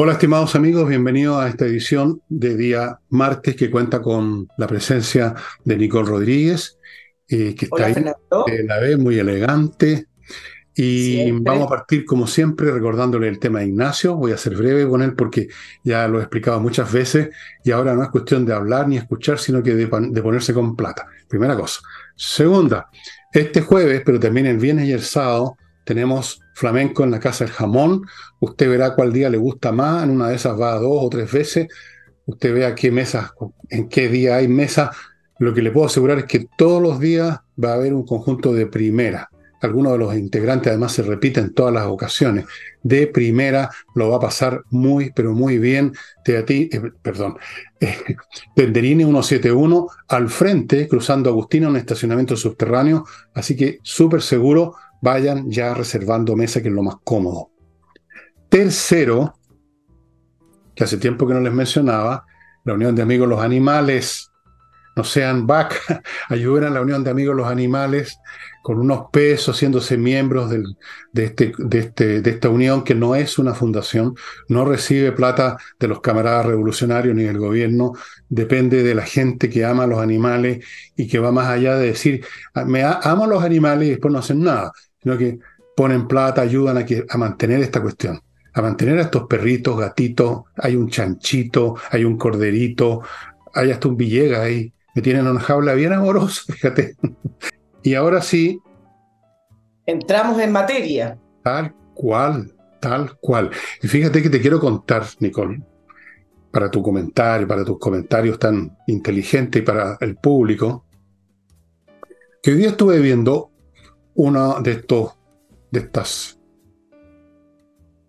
Hola estimados amigos, bienvenidos a esta edición de día martes que cuenta con la presencia de Nicole Rodríguez, eh, que está ahí de la vez muy elegante. Y vamos a partir como siempre recordándole el tema de Ignacio. Voy a ser breve con él porque ya lo he explicado muchas veces y ahora no es cuestión de hablar ni escuchar, sino que de, de ponerse con plata. Primera cosa. Segunda, este jueves, pero también el viernes y el sábado, tenemos flamenco en la Casa del Jamón. Usted verá cuál día le gusta más. En una de esas va dos o tres veces. Usted vea qué mesas, en qué día hay mesa. Lo que le puedo asegurar es que todos los días va a haber un conjunto de primera. Algunos de los integrantes además se repiten en todas las ocasiones. De primera lo va a pasar muy, pero muy bien. Ti, eh, perdón, eh, Tenderini 171 al frente, cruzando Agustina, un estacionamiento subterráneo. Así que súper seguro vayan ya reservando mesa, que es lo más cómodo. Tercero, que hace tiempo que no les mencionaba, la Unión de Amigos Los Animales. No sean vaca, ayuden a la Unión de Amigos Los Animales con unos pesos, haciéndose miembros de, este, de, este, de esta unión que no es una fundación, no recibe plata de los camaradas revolucionarios ni del gobierno, depende de la gente que ama a los animales y que va más allá de decir, ah, me amo a los animales y después no hacen nada sino que ponen plata, ayudan a, que, a mantener esta cuestión, a mantener a estos perritos, gatitos, hay un chanchito, hay un corderito, hay hasta un Villegas ahí, que tienen una jaula bien amorosa, fíjate. y ahora sí. Entramos en materia. Tal cual, tal cual. Y fíjate que te quiero contar, Nicole, para tu comentario, para tus comentarios tan inteligentes y para el público, que hoy día estuve viendo uno de estos, de estas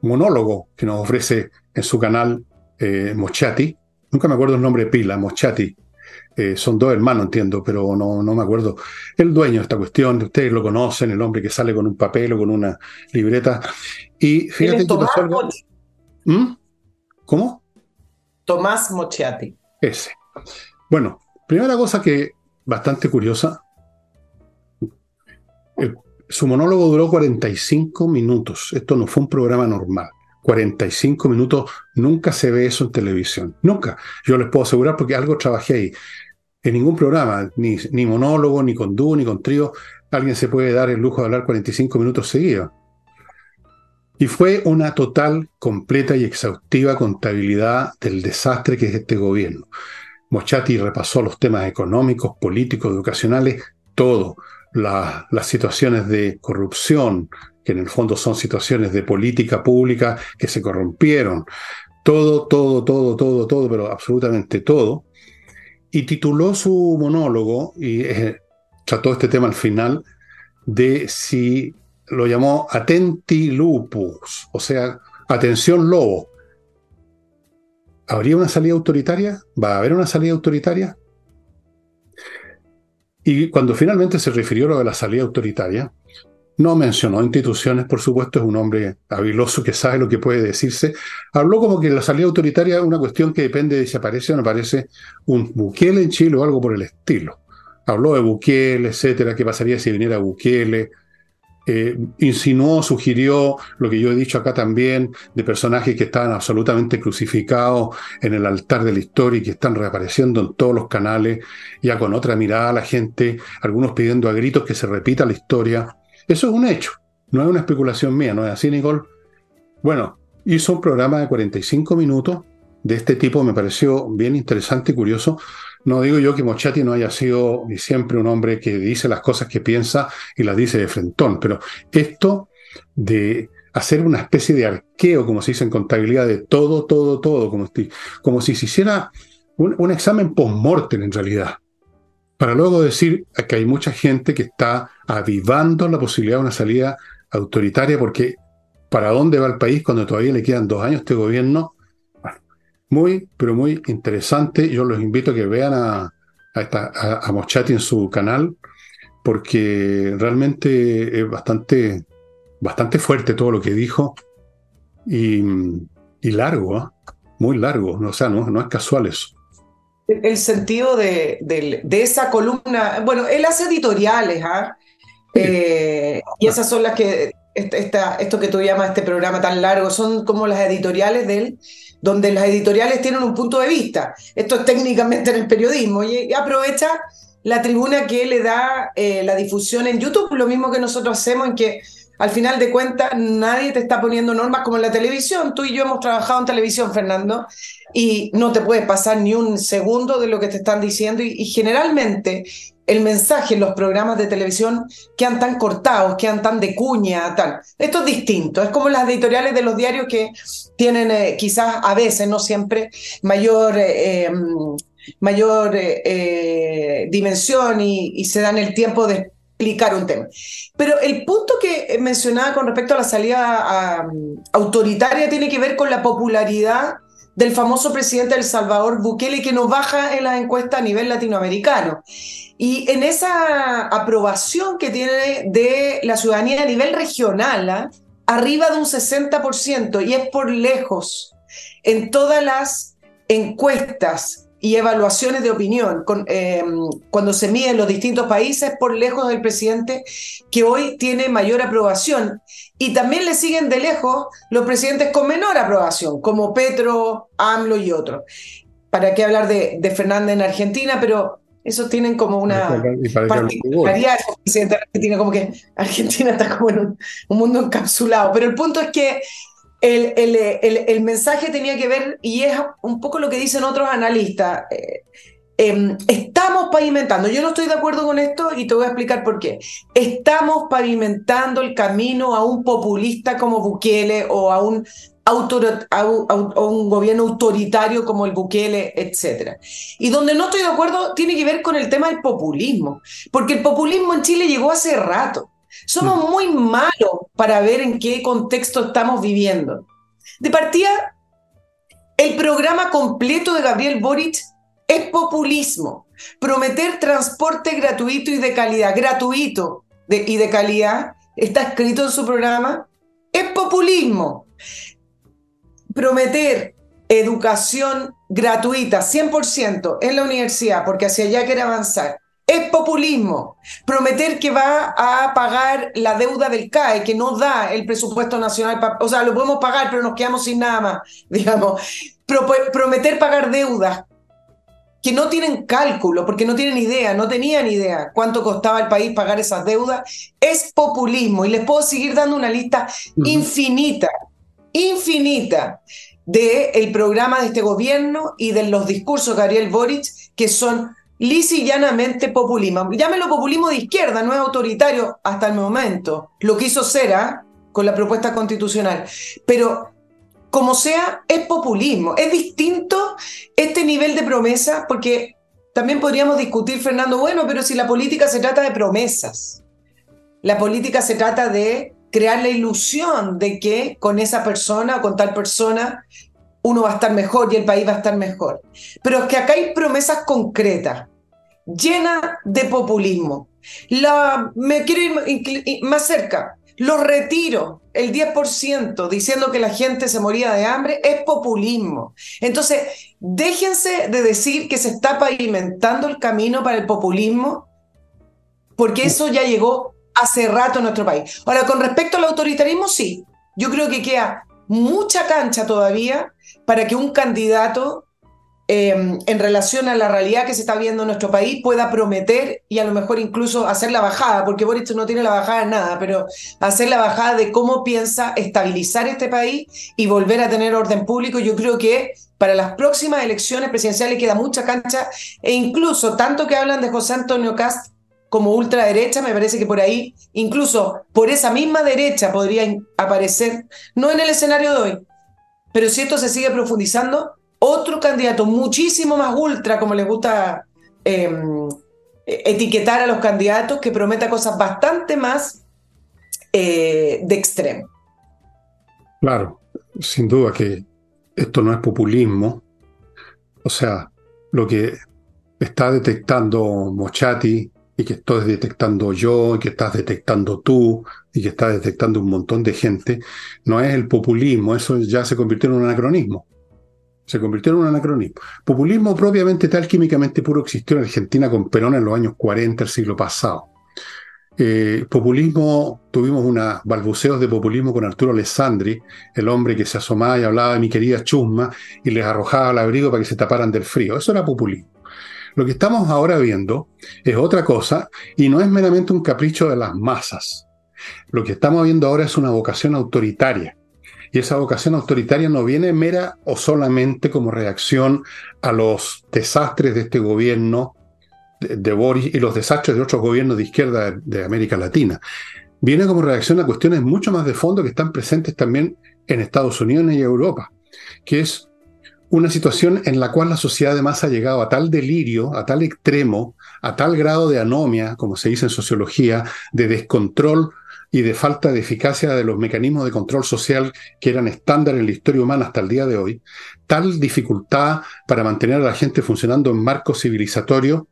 monólogos que nos ofrece en su canal eh, Mochati. Nunca me acuerdo el nombre de pila, Mochati. Eh, son dos hermanos, entiendo, pero no, no me acuerdo. El dueño de esta cuestión, ustedes lo conocen, el hombre que sale con un papel o con una libreta. Y fíjate que pasó algo... ¿Mm? ¿Cómo? Tomás Mochati. Ese. Bueno, primera cosa que bastante curiosa, su monólogo duró 45 minutos. Esto no fue un programa normal. 45 minutos, nunca se ve eso en televisión. Nunca. Yo les puedo asegurar porque algo trabajé ahí. En ningún programa, ni, ni monólogo, ni con dúo, ni con trío, alguien se puede dar el lujo de hablar 45 minutos seguidos. Y fue una total, completa y exhaustiva contabilidad del desastre que es este gobierno. Mochati repasó los temas económicos, políticos, educacionales, todo las situaciones de corrupción, que en el fondo son situaciones de política pública que se corrompieron, todo, todo, todo, todo, todo, pero absolutamente todo, y tituló su monólogo, y eh, trató este tema al final, de si lo llamó Atenti Lupus, o sea, atención lobo. ¿Habría una salida autoritaria? ¿Va a haber una salida autoritaria? Y cuando finalmente se refirió a lo de la salida autoritaria, no mencionó instituciones, por supuesto, es un hombre habiloso que sabe lo que puede decirse. Habló como que la salida autoritaria es una cuestión que depende de si aparece o no aparece un Bukele en Chile o algo por el estilo. Habló de Bukele, etcétera, qué pasaría si viniera Bukele, eh, insinuó, sugirió lo que yo he dicho acá también, de personajes que estaban absolutamente crucificados en el altar de la historia y que están reapareciendo en todos los canales, ya con otra mirada a la gente, algunos pidiendo a gritos que se repita la historia. Eso es un hecho, no es una especulación mía, ¿no es así, Nicole? Bueno, hizo un programa de 45 minutos de este tipo, me pareció bien interesante y curioso, no digo yo que Mochati no haya sido siempre un hombre que dice las cosas que piensa y las dice de frentón, pero esto de hacer una especie de arqueo, como se dice en contabilidad, de todo, todo, todo, como si, como si se hiciera un, examen post-mortem en realidad, para luego decir que hay mucha gente que está avivando la posibilidad de una salida autoritaria, porque ¿para dónde va el país cuando todavía le quedan dos años a este gobierno? Muy, pero muy interesante. Yo los invito a que vean a, a, Mochati en su canal, porque realmente es bastante, bastante fuerte todo lo que dijo y, largo, ¿ah? muy largo. O sea, no, no es casual eso. El sentido de, de, esa columna, bueno, él hace editoriales, ¿ah? Eh, y esas son las que esto que tú llamas este programa tan largo, son como las editoriales de él, donde las editoriales tienen un punto de vista. Esto es técnicamente en el periodismo y aprovecha la tribuna que le da eh, la difusión en YouTube, lo mismo que nosotros hacemos en que al final de cuentas nadie te está poniendo normas como en la televisión. Tú y yo hemos trabajado en televisión, Fernando, y no te puedes pasar ni un segundo de lo que te están diciendo y, generalmente el mensaje en los programas de televisión quedan tan cortados, quedan tan de cuña, tal. Esto es distinto, es como las editoriales de los diarios que tienen eh, quizás a veces, no siempre, mayor... Eh, em, mayor dimensión y, y se dan el tiempo de explicar un tema. Pero el punto que mencionaba con respecto a la salida autoritaria tiene que ver con la popularidad del famoso presidente del Salvador Bukele que nos baja en las encuestas a nivel latinoamericano. Y en esa aprobación que tiene de la ciudadanía a nivel regional, ¿ah? arriba de un 60%, y es por lejos en todas las encuestas y evaluaciones de opinión eh, cuando se miden los distintos países por lejos del presidente que hoy tiene mayor aprobación. Y también le siguen de lejos los presidentes con menor aprobación, como Petro, AMLO y otros. ¿Para qué hablar de, de Fernández en Argentina? Pero esos tienen como una particularidad de Argentina, como que Argentina está como en un mundo encapsulado. Pero el punto es que el, el, el, mensaje tenía que ver, y es un poco lo que dicen otros analistas, eh, em, estamos pavimentando, yo no estoy de acuerdo con esto y te voy a explicar por qué. Estamos pavimentando el camino a un populista como Bukele o a un, a un gobierno autoritario como el Bukele, etc. Y donde no estoy de acuerdo tiene que ver con el tema del populismo, porque el populismo en Chile llegó hace rato. Somos mm. muy malos para ver en qué contexto estamos viviendo. De partida, el programa completo de Gabriel Boric es populismo. Prometer transporte gratuito y de calidad, gratuito y de calidad, está escrito en su programa, es populismo. Prometer educación gratuita, 100% en la universidad, porque hacia allá quiere avanzar, es populismo. Prometer que va a pagar la deuda del CAE, que no da el presupuesto nacional. O sea, lo podemos pagar, pero nos quedamos sin nada más, digamos. prometer pagar deudas que no tienen cálculo, porque no tienen idea, no tenían idea cuánto costaba el país pagar esas deudas, es populismo. Y les puedo seguir dando una lista infinita, infinita del el programa de este gobierno y de los discursos de Gabriel Boric, que son lisa llanamente populismo. Llámelo populismo de izquierda, no es autoritario hasta el momento. Lo que hizo Cera con la propuesta constitucional. Pero como sea, es populismo. Es distinto este nivel de promesa, porque también podríamos discutir, Fernando, bueno, pero si la política se trata de promesas, la política se trata de crear la ilusión de que con esa persona o con tal persona uno va a estar mejor y el país va a estar mejor. Pero es que acá hay promesas concretas, llenas de populismo. La, me quiero ir más cerca. Los retiro, el 10%, diciendo que la gente se moría de hambre, es populismo. Entonces, déjense de decir que se está pavimentando el camino para el populismo, porque eso ya llegó hace rato en nuestro país. Ahora, con respecto al autoritarismo, sí. Yo creo que queda mucha cancha todavía para que un candidato em, en relación a la realidad que se está viendo en nuestro país pueda prometer y a lo mejor incluso hacer la bajada, porque Boris no tiene la bajada en nada, pero hacer la bajada de cómo piensa estabilizar este país y volver a tener orden público. Yo creo que para las próximas elecciones presidenciales queda mucha cancha e incluso tanto que hablan de José Antonio Cast como ultraderecha, me parece que por ahí, incluso por esa misma derecha podría aparecer, no en el escenario de hoy, pero si esto se sigue profundizando, otro candidato muchísimo más ultra, como le gusta em, etiquetar a los candidatos, que prometa cosas bastante más eh, de extremo. Claro, sin duda que esto no es populismo. O sea, lo que está detectando Mochati y que estoy detectando yo, y que estás detectando tú, y que está detectando un montón de gente, no es el populismo, eso ya se convirtió en un anacronismo. Se convirtió en un anacronismo. Populismo propiamente tal, químicamente puro, existió en Argentina con Perón en los años 40 del siglo pasado. Eh, populismo, tuvimos unos balbuceos de populismo con Arturo Alessandri, el hombre que se asomaba y hablaba de mi querida chusma y les arrojaba al abrigo para que se taparan del frío. Eso era populismo. Lo que estamos ahora viendo es otra cosa y no es meramente un capricho de las masas. Lo que estamos viendo ahora es una vocación autoritaria. Y esa vocación autoritaria no viene mera o solamente como reacción a los desastres de este gobierno de, Boris y los desastres de otros gobiernos de izquierda de, América Latina. Viene como reacción a cuestiones mucho más de fondo que están presentes también en Estados Unidos y Europa, que es una situación en la cual la sociedad además ha llegado a tal delirio, a tal extremo, a tal grado de anomia, como se dice en sociología, de descontrol y de falta de eficacia de los mecanismos de control social que eran estándar en la historia humana hasta el día de hoy, tal dificultad para mantener a la gente funcionando en marcos civilizatorios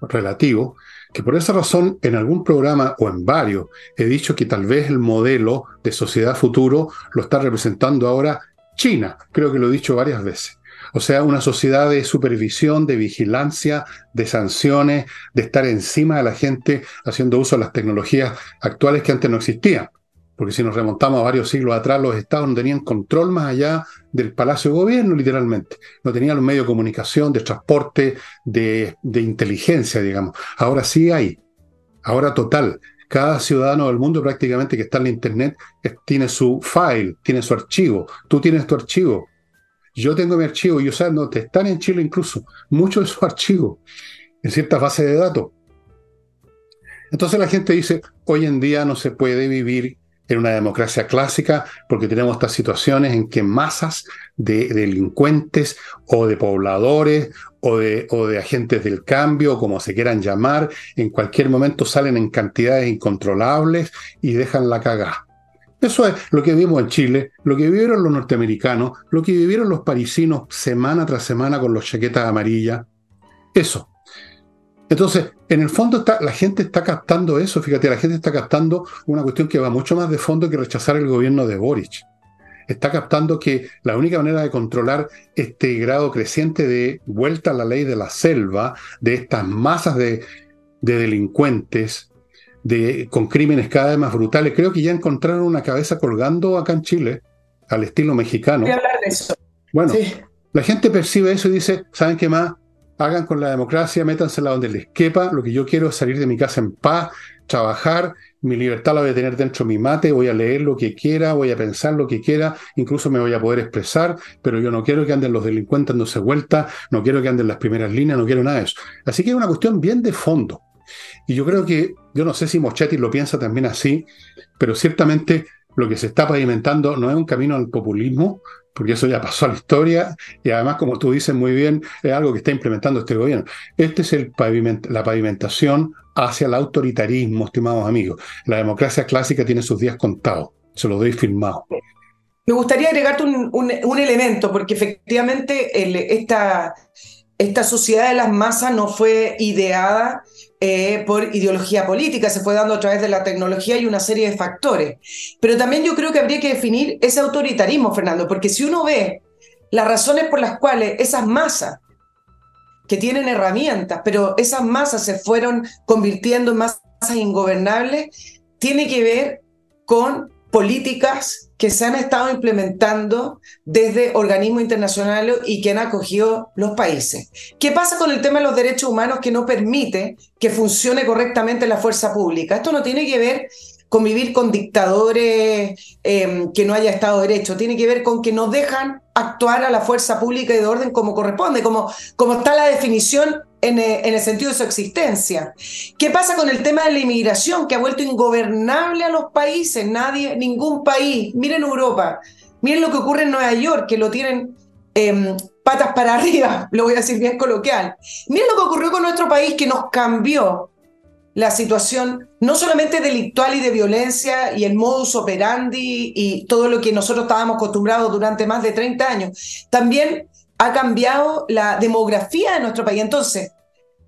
relativo, que por esa razón en algún programa o en varios he dicho que tal vez el modelo de sociedad futuro lo está representando ahora China, creo que lo he dicho varias veces. O sea, una sociedad de supervisión, de vigilancia, de sanciones, de estar encima de la gente haciendo uso de las tecnologías actuales que antes no existían. Porque si nos remontamos a varios siglos atrás, los estados no tenían control más allá del palacio de gobierno, literalmente. No tenían los medios de comunicación, de transporte, de, inteligencia, digamos. Ahora sí hay. Ahora total. Cada ciudadano del mundo prácticamente que está en la Internet tiene su file, tiene su archivo. Tú tienes tu archivo. Yo tengo mi archivo y, o sea, no te están en Chile incluso. Muchos de sus archivos en ciertas bases de datos. Entonces la gente dice, hoy en día no se puede vivir en una democracia clásica, porque tenemos estas situaciones en que masas de delincuentes o de pobladores o de, o de agentes del cambio, como se quieran llamar, en cualquier momento salen en cantidades incontrolables y dejan la cagada. Eso es lo que vimos en Chile, lo que vivieron los norteamericanos, lo que vivieron los parisinos semana tras semana con los chaquetas amarillas. Eso. Entonces, en el fondo está, la gente está captando eso, fíjate, la gente está captando una cuestión que va mucho más de fondo que rechazar el gobierno de Boric. Está captando que la única manera de controlar este grado creciente de vuelta a la ley de la selva, de estas masas de, delincuentes, de, con crímenes cada vez más brutales, creo que ya encontraron una cabeza colgando acá en Chile, al estilo mexicano. Voy a hablar de eso. Bueno, la gente percibe eso y dice, ¿saben qué más? hagan con la democracia, métansela donde les quepa. Lo que yo quiero es salir de mi casa en paz, trabajar, mi libertad la voy a tener dentro de mi mate, voy a leer lo que quiera, voy a pensar lo que quiera, incluso me voy a poder expresar, pero yo no quiero que anden los delincuentes dándose vuelta, no quiero que anden las primeras líneas, no quiero nada de eso. Así que es una cuestión bien de fondo. Y yo creo que, yo no sé si Moschetti lo piensa también así, pero ciertamente lo que se está pavimentando no es un camino al populismo, porque eso ya pasó a la historia y además, como tú dices muy bien, es algo que está implementando este gobierno. Este es el la pavimentación hacia el autoritarismo, estimados amigos. La democracia clásica tiene sus días contados, se lo doy firmado. Me gustaría agregarte un, elemento, porque efectivamente esta, esta sociedad de las masas no fue ideada eh, por ideología política, se fue dando a través de la tecnología y una serie de factores. Pero también yo creo que habría que definir ese autoritarismo, Fernando, porque si uno ve las razones por las cuales esas masas que tienen herramientas, pero esas masas se fueron convirtiendo en masas ingobernables, tiene que ver con políticas que se han estado implementando desde organismos internacionales y que han acogido los países. ¿Qué pasa con el tema de los derechos humanos que no permite que funcione correctamente la fuerza pública? Esto no tiene que ver con vivir con dictadores em, que no haya Estado de Derecho, tiene que ver con que no dejan actuar a la fuerza pública y de orden como corresponde, como, como está la definición en, eh, en, el sentido de su existencia. ¿Qué pasa con el tema de la inmigración que ha vuelto ingobernable a los países? Nadie, ningún país, miren Europa, miren lo que ocurre en Nueva York, que lo tienen em, patas para arriba, lo voy a decir bien coloquial. Miren lo que ocurrió con nuestro país que nos cambió la situación no solamente delictual y de violencia y el modus operandi y todo lo que nosotros estábamos acostumbrados durante más de 30 años, también ha cambiado la demografía de nuestro país. Entonces,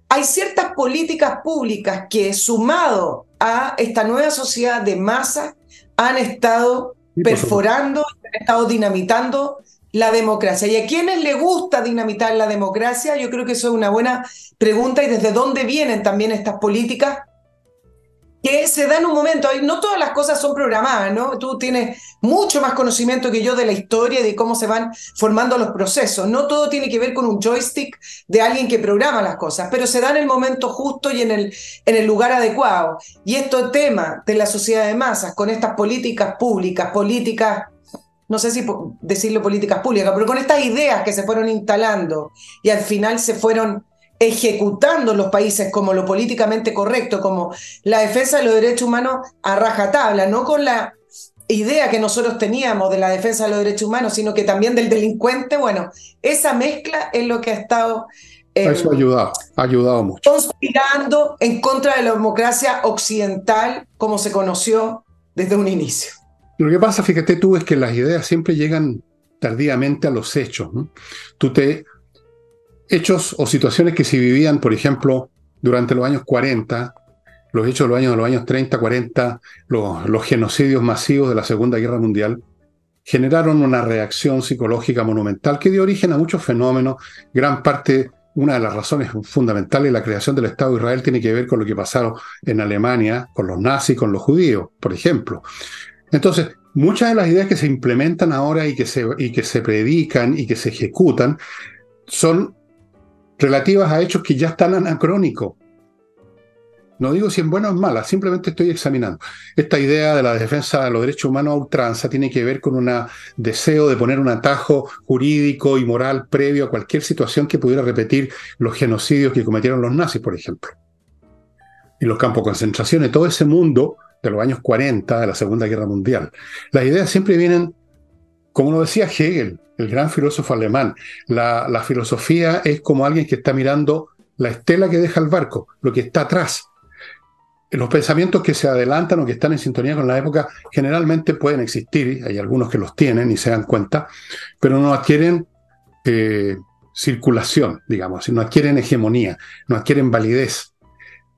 hay ciertas políticas públicas que sumado a esta nueva sociedad de masa han estado perforando, han estado dinamitando la democracia. ¿Y a quienes le gusta dinamitar la democracia? Yo creo que eso es una buena pregunta y desde dónde vienen también estas políticas se da en un momento, no todas las cosas son programadas, ¿no? Tú tienes mucho más conocimiento que yo de la historia y de cómo se van formando los procesos. No todo tiene que ver con un joystick de alguien que programa las cosas, pero se da en el momento justo y en el, en el lugar adecuado. Y este tema de la sociedad de masas, con estas políticas públicas, políticas no sé si decirlo políticas públicas, pero con estas ideas que se fueron instalando y al final se fueron ejecutando los países como lo políticamente correcto, como la defensa de los derechos humanos a rajatabla, no con la idea que nosotros teníamos de la defensa de los derechos humanos, sino que también del delincuente, bueno, esa mezcla es lo que ha estado... Eh, Eso ha ayudado, ha ayudado mucho. Conspirando en contra de la democracia occidental como se conoció desde un inicio. Lo que pasa, fíjate tú, es que las ideas siempre llegan tardíamente a los hechos. Tú te hechos o situaciones que se vivían, por ejemplo, durante los años 40, los hechos de los años, de los años 30, 40, los, genocidios masivos de la Segunda Guerra Mundial, generaron una reacción psicológica monumental que dio origen a muchos fenómenos. Gran parte, una de las razones fundamentales de la creación del Estado de Israel tiene que ver con lo que pasaron en Alemania con los nazis, con los judíos, por ejemplo. Entonces, muchas de las ideas que se implementan ahora y que se, y que se predican y que se ejecutan son relativas a hechos que ya están anacrónicos. No digo si en buenas o en malas, simplemente estoy examinando. Esta idea de la defensa de los derechos humanos a ultranza tiene que ver con un deseo de poner un atajo jurídico y moral previo a cualquier situación que pudiera repetir los genocidios que cometieron los nazis, por ejemplo. Y los campos de concentración y todo ese mundo de los años 40 de la Segunda Guerra Mundial. Las ideas siempre vienen, como lo decía Hegel, el gran filósofo alemán. La, filosofía es como alguien que está mirando la estela que deja el barco, lo que está atrás. Los pensamientos que se adelantan o que están en sintonía con la época generalmente pueden existir, hay algunos que los tienen y se dan cuenta, pero no adquieren eh, circulación, digamos, no adquieren hegemonía, no adquieren validez.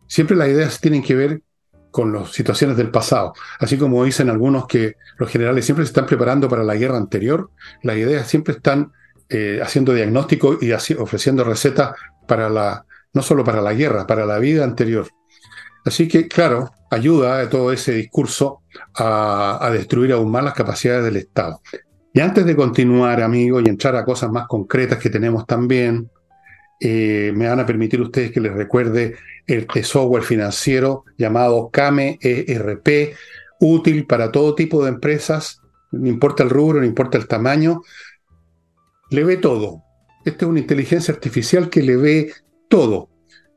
Siempre las ideas tienen que ver con las situaciones del pasado. Así como dicen algunos que los generales siempre se están preparando para la guerra anterior, las ideas siempre están eh, haciendo diagnóstico y ofreciendo recetas para la, no solo para la guerra, para la vida anterior. Así que, claro, ayuda a todo ese discurso a, a destruir aún más las capacidades del Estado. Y antes de continuar, amigos, y entrar a cosas más concretas que tenemos también, eh, me van a permitir ustedes que les recuerde el software financiero llamado Kame ERP, útil para todo tipo de empresas, no importa el rubro, no importa el tamaño, le ve todo. Esta es una inteligencia artificial que le ve todo.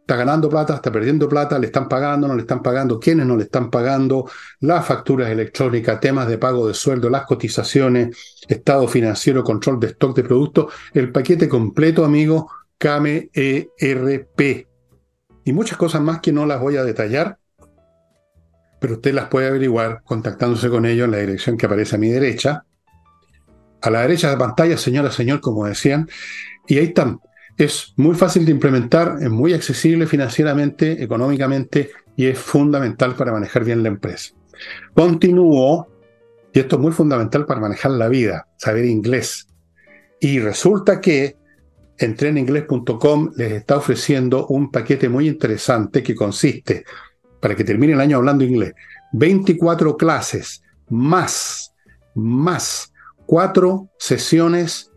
Está ganando plata, está perdiendo plata, le están pagando, no le están pagando, quiénes no le están pagando, las facturas electrónicas, temas de pago de sueldo, las cotizaciones, estado financiero, control de stock de productos, el paquete completo, amigo, Kame ERP. Y muchas cosas más que no las voy a detallar, pero usted las puede averiguar contactándose con ellos en la dirección que aparece a mi derecha. A la derecha de la pantalla, señora, señor, como decían. Y ahí están. Es muy fácil de implementar, es muy accesible financieramente, económicamente y es fundamental para manejar bien la empresa. Continúo, y esto es muy fundamental para manejar la vida, saber inglés. Y resulta que Entreningles.com les está ofreciendo un paquete muy interesante que consiste, para que termine el año hablando inglés, 24 clases más, más cuatro sesiones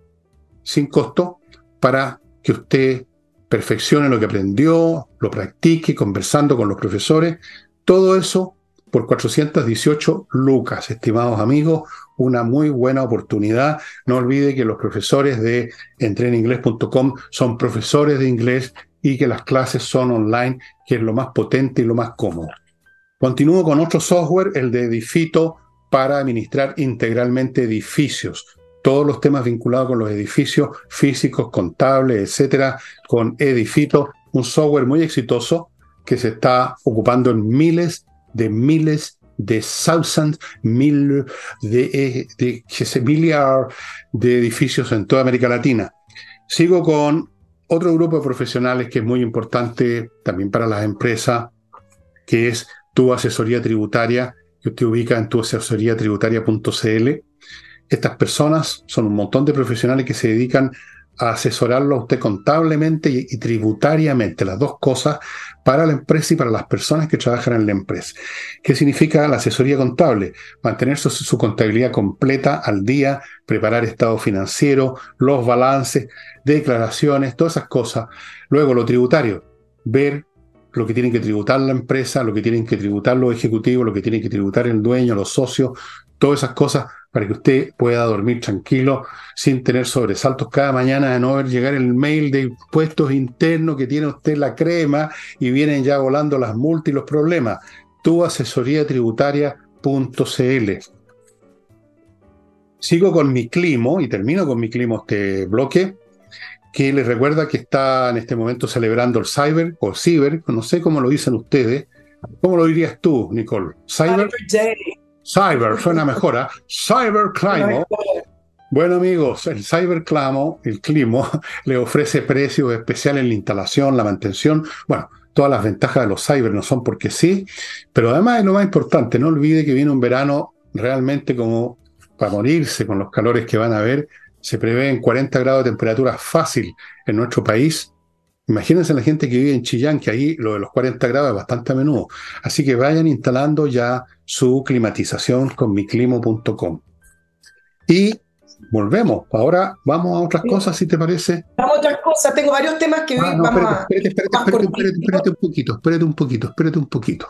sin costo para que usted perfeccione lo que aprendió, lo practique conversando con los profesores. Todo eso por 418 lucas, estimados amigos, una muy buena oportunidad. No olvide que los profesores de entreninglés.com son profesores de inglés y que las clases son online, que es lo más potente y lo más cómodo. Continúo con otro software, el de Edifito, para administrar integralmente edificios. Todos los temas vinculados con los edificios físicos, contables, etcétera, con Edifito, un software muy exitoso que se está ocupando en miles de miles de thousands, mil de, eh, de, de edificios en toda América Latina. Sigo con otro grupo de profesionales que es muy importante también para las empresas, que es tu asesoría tributaria, que usted ubica en tu tributaria.cl. Estas personas son un montón de profesionales que se dedican a asesorarlo a usted contablemente y, tributariamente, las dos cosas, para la empresa y para las personas que trabajan en la empresa. ¿Qué significa la asesoría contable? Mantener su, contabilidad completa al día, preparar estado financiero, los balances, declaraciones, todas esas cosas. Luego, lo tributario, ver lo que tienen que tributar la empresa, lo que tienen que tributar los ejecutivos, lo que tienen que tributar el dueño, los socios, todas esas cosas para que usted pueda dormir tranquilo sin tener sobresaltos cada mañana de no ver llegar el mail de impuestos internos que tiene usted la crema y vienen ya volando las multas y los problemas. Tu asesoría tributaria.cl. Sigo con mi climo y termino con mi climo este bloque que les recuerda que está en este momento celebrando el Cyber o Cyber, no sé cómo lo dicen ustedes. ¿Cómo lo dirías tú, Nicole? Cyber. Cyber, suena mejor, ¿eh? Cyber Climo. Bueno amigos, el Cyber Clamo, el Climo, le ofrece precios especiales en la instalación, la mantención. Bueno, todas las ventajas de los cyber no son porque sí, pero además es lo más importante, no olvide que viene un verano realmente como para morirse con los calores que van a haber. Se prevén 40 grados de temperatura fácil en nuestro país Imagínense la gente que vive en Chillán, que ahí lo de los 40 grados es bastante a menudo. Así que vayan instalando ya su climatización con miclimo.com. Y volvemos. Ahora vamos a otras cosas, si te parece. Vamos a otras cosas. Tengo varios temas que ah, vamos a. Espérate, espérate, espérate, espérate, un poquito, espérate un poquito, espérate un poquito.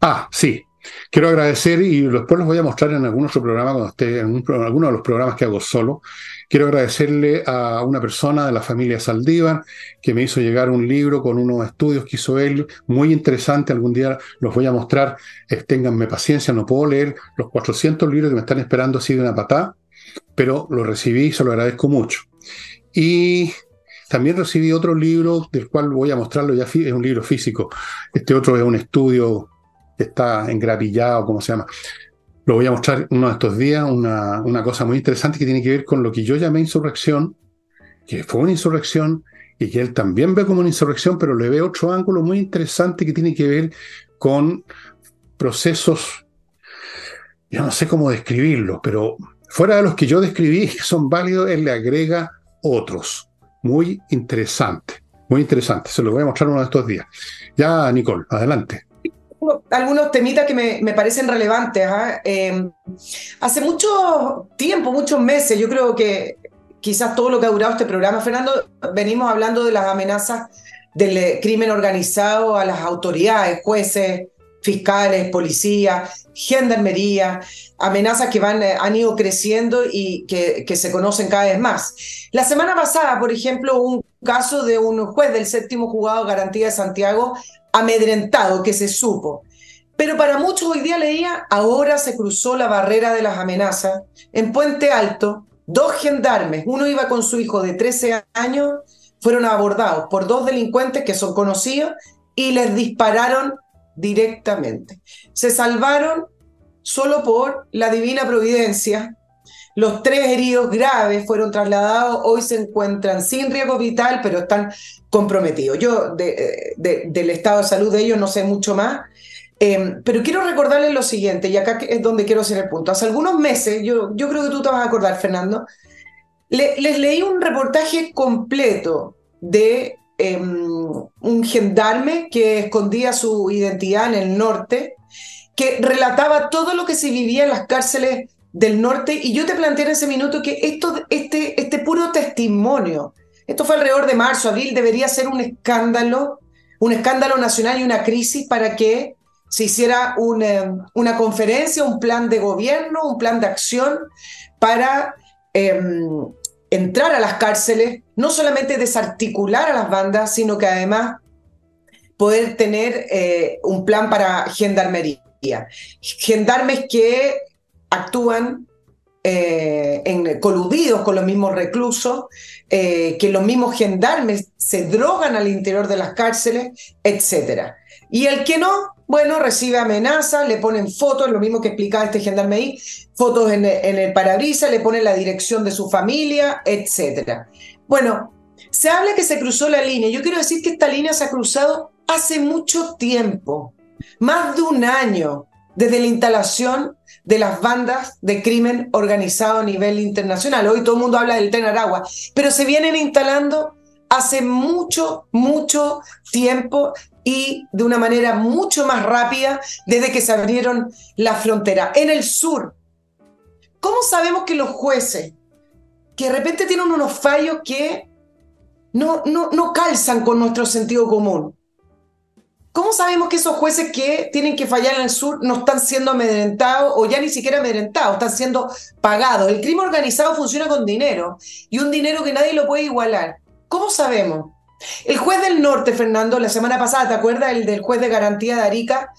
Ah, sí. Quiero agradecer, y después los voy a mostrar en algún otro programa, cuando esté en, alguno de los programas que hago solo. Quiero agradecerle a una persona de la familia Saldívar que me hizo llegar un libro con unos estudios que hizo él, muy interesante. Algún día los voy a mostrar. Eh, ténganme paciencia, no puedo leer los 400 libros que me están esperando así de una patada, pero lo recibí y se lo agradezco mucho. Y también recibí otro libro del cual voy a mostrarlo ya, es un libro físico. Este otro es un estudio que está engrapillado, ¿cómo se llama? Lo voy a mostrar uno de estos días, una, una cosa muy interesante que tiene que ver con lo que yo llamé insurrección, que fue una insurrección y que él también ve como una insurrección, pero le ve otro ángulo muy interesante que tiene que ver con procesos, yo no sé cómo describirlo, pero fuera de los que yo describí, que son válidos, él le agrega otros. Muy interesante, muy interesante. Se lo voy a mostrar uno de estos días. Ya, Nicole, adelante algunos temitas que me, parecen relevantes. ¿ah? Em, hace mucho tiempo, muchos meses, yo creo que quizás todo lo que ha durado este programa, Fernando, venimos hablando de las amenazas del eh, crimen organizado a las autoridades, jueces, fiscales, policías, gendarmería, amenazas que van, eh, han ido creciendo y que, que, se conocen cada vez más. La semana pasada, por ejemplo, un caso de un juez del séptimo juzgado de garantía de Santiago amedrentado, que se supo. Pero para muchos hoy día leía, ahora se cruzó la barrera de las amenazas. En Puente Alto, dos gendarmes, uno iba con su hijo de 13 años, fueron abordados por dos delincuentes que son conocidos y les dispararon directamente. Se salvaron solo por la divina providencia los tres heridos graves fueron trasladados, hoy se encuentran sin riesgo vital, pero están comprometidos. Yo del estado de salud de ellos no sé mucho más, em, pero quiero recordarles lo siguiente, y acá es donde quiero hacer el punto. Hace algunos meses, yo, yo creo que tú te vas a acordar, Fernando, les leí un reportaje completo de em, un gendarme que escondía su identidad en el norte, que relataba todo lo que se vivía en las cárceles del norte y yo te planteé en ese minuto que esto, este, este puro testimonio, esto fue alrededor de marzo, abril, debería ser un escándalo, un escándalo nacional y una crisis para que se hiciera una, una conferencia, un plan de gobierno, un plan de acción para em, entrar a las cárceles, no solamente desarticular a las bandas, sino que además poder tener eh, un plan para gendarmería. Gendarmes que actúan eh, en, coludidos con los mismos reclusos, eh, que los mismos gendarmes se drogan al interior de las cárceles, etc. Y el que no, bueno, recibe amenazas, le ponen fotos, lo mismo que explicaba este gendarme ahí, fotos en, en el parabrisas, le ponen la dirección de su familia, etc. Bueno, se habla que se cruzó la línea. Yo quiero decir que esta línea se ha cruzado hace mucho tiempo, más de un año desde la instalación de las bandas de crimen organizado a nivel internacional. Hoy todo el mundo habla del Tren Aragua, pero se vienen instalando hace mucho, mucho tiempo y de una manera mucho más rápida desde que se abrieron las fronteras. En el sur, ¿cómo sabemos que los jueces, que de repente tienen unos fallos que no, no, no calzan con nuestro sentido común? ¿Cómo sabemos que esos jueces que tienen que fallar en el sur no están siendo amedrentados o ya ni siquiera amedrentados, están siendo pagados? El crimen organizado funciona con dinero y un dinero que nadie lo puede igualar. ¿Cómo sabemos? El juez del norte, Fernando, la semana pasada, ¿te acuerdas el del juez de garantía de Arica?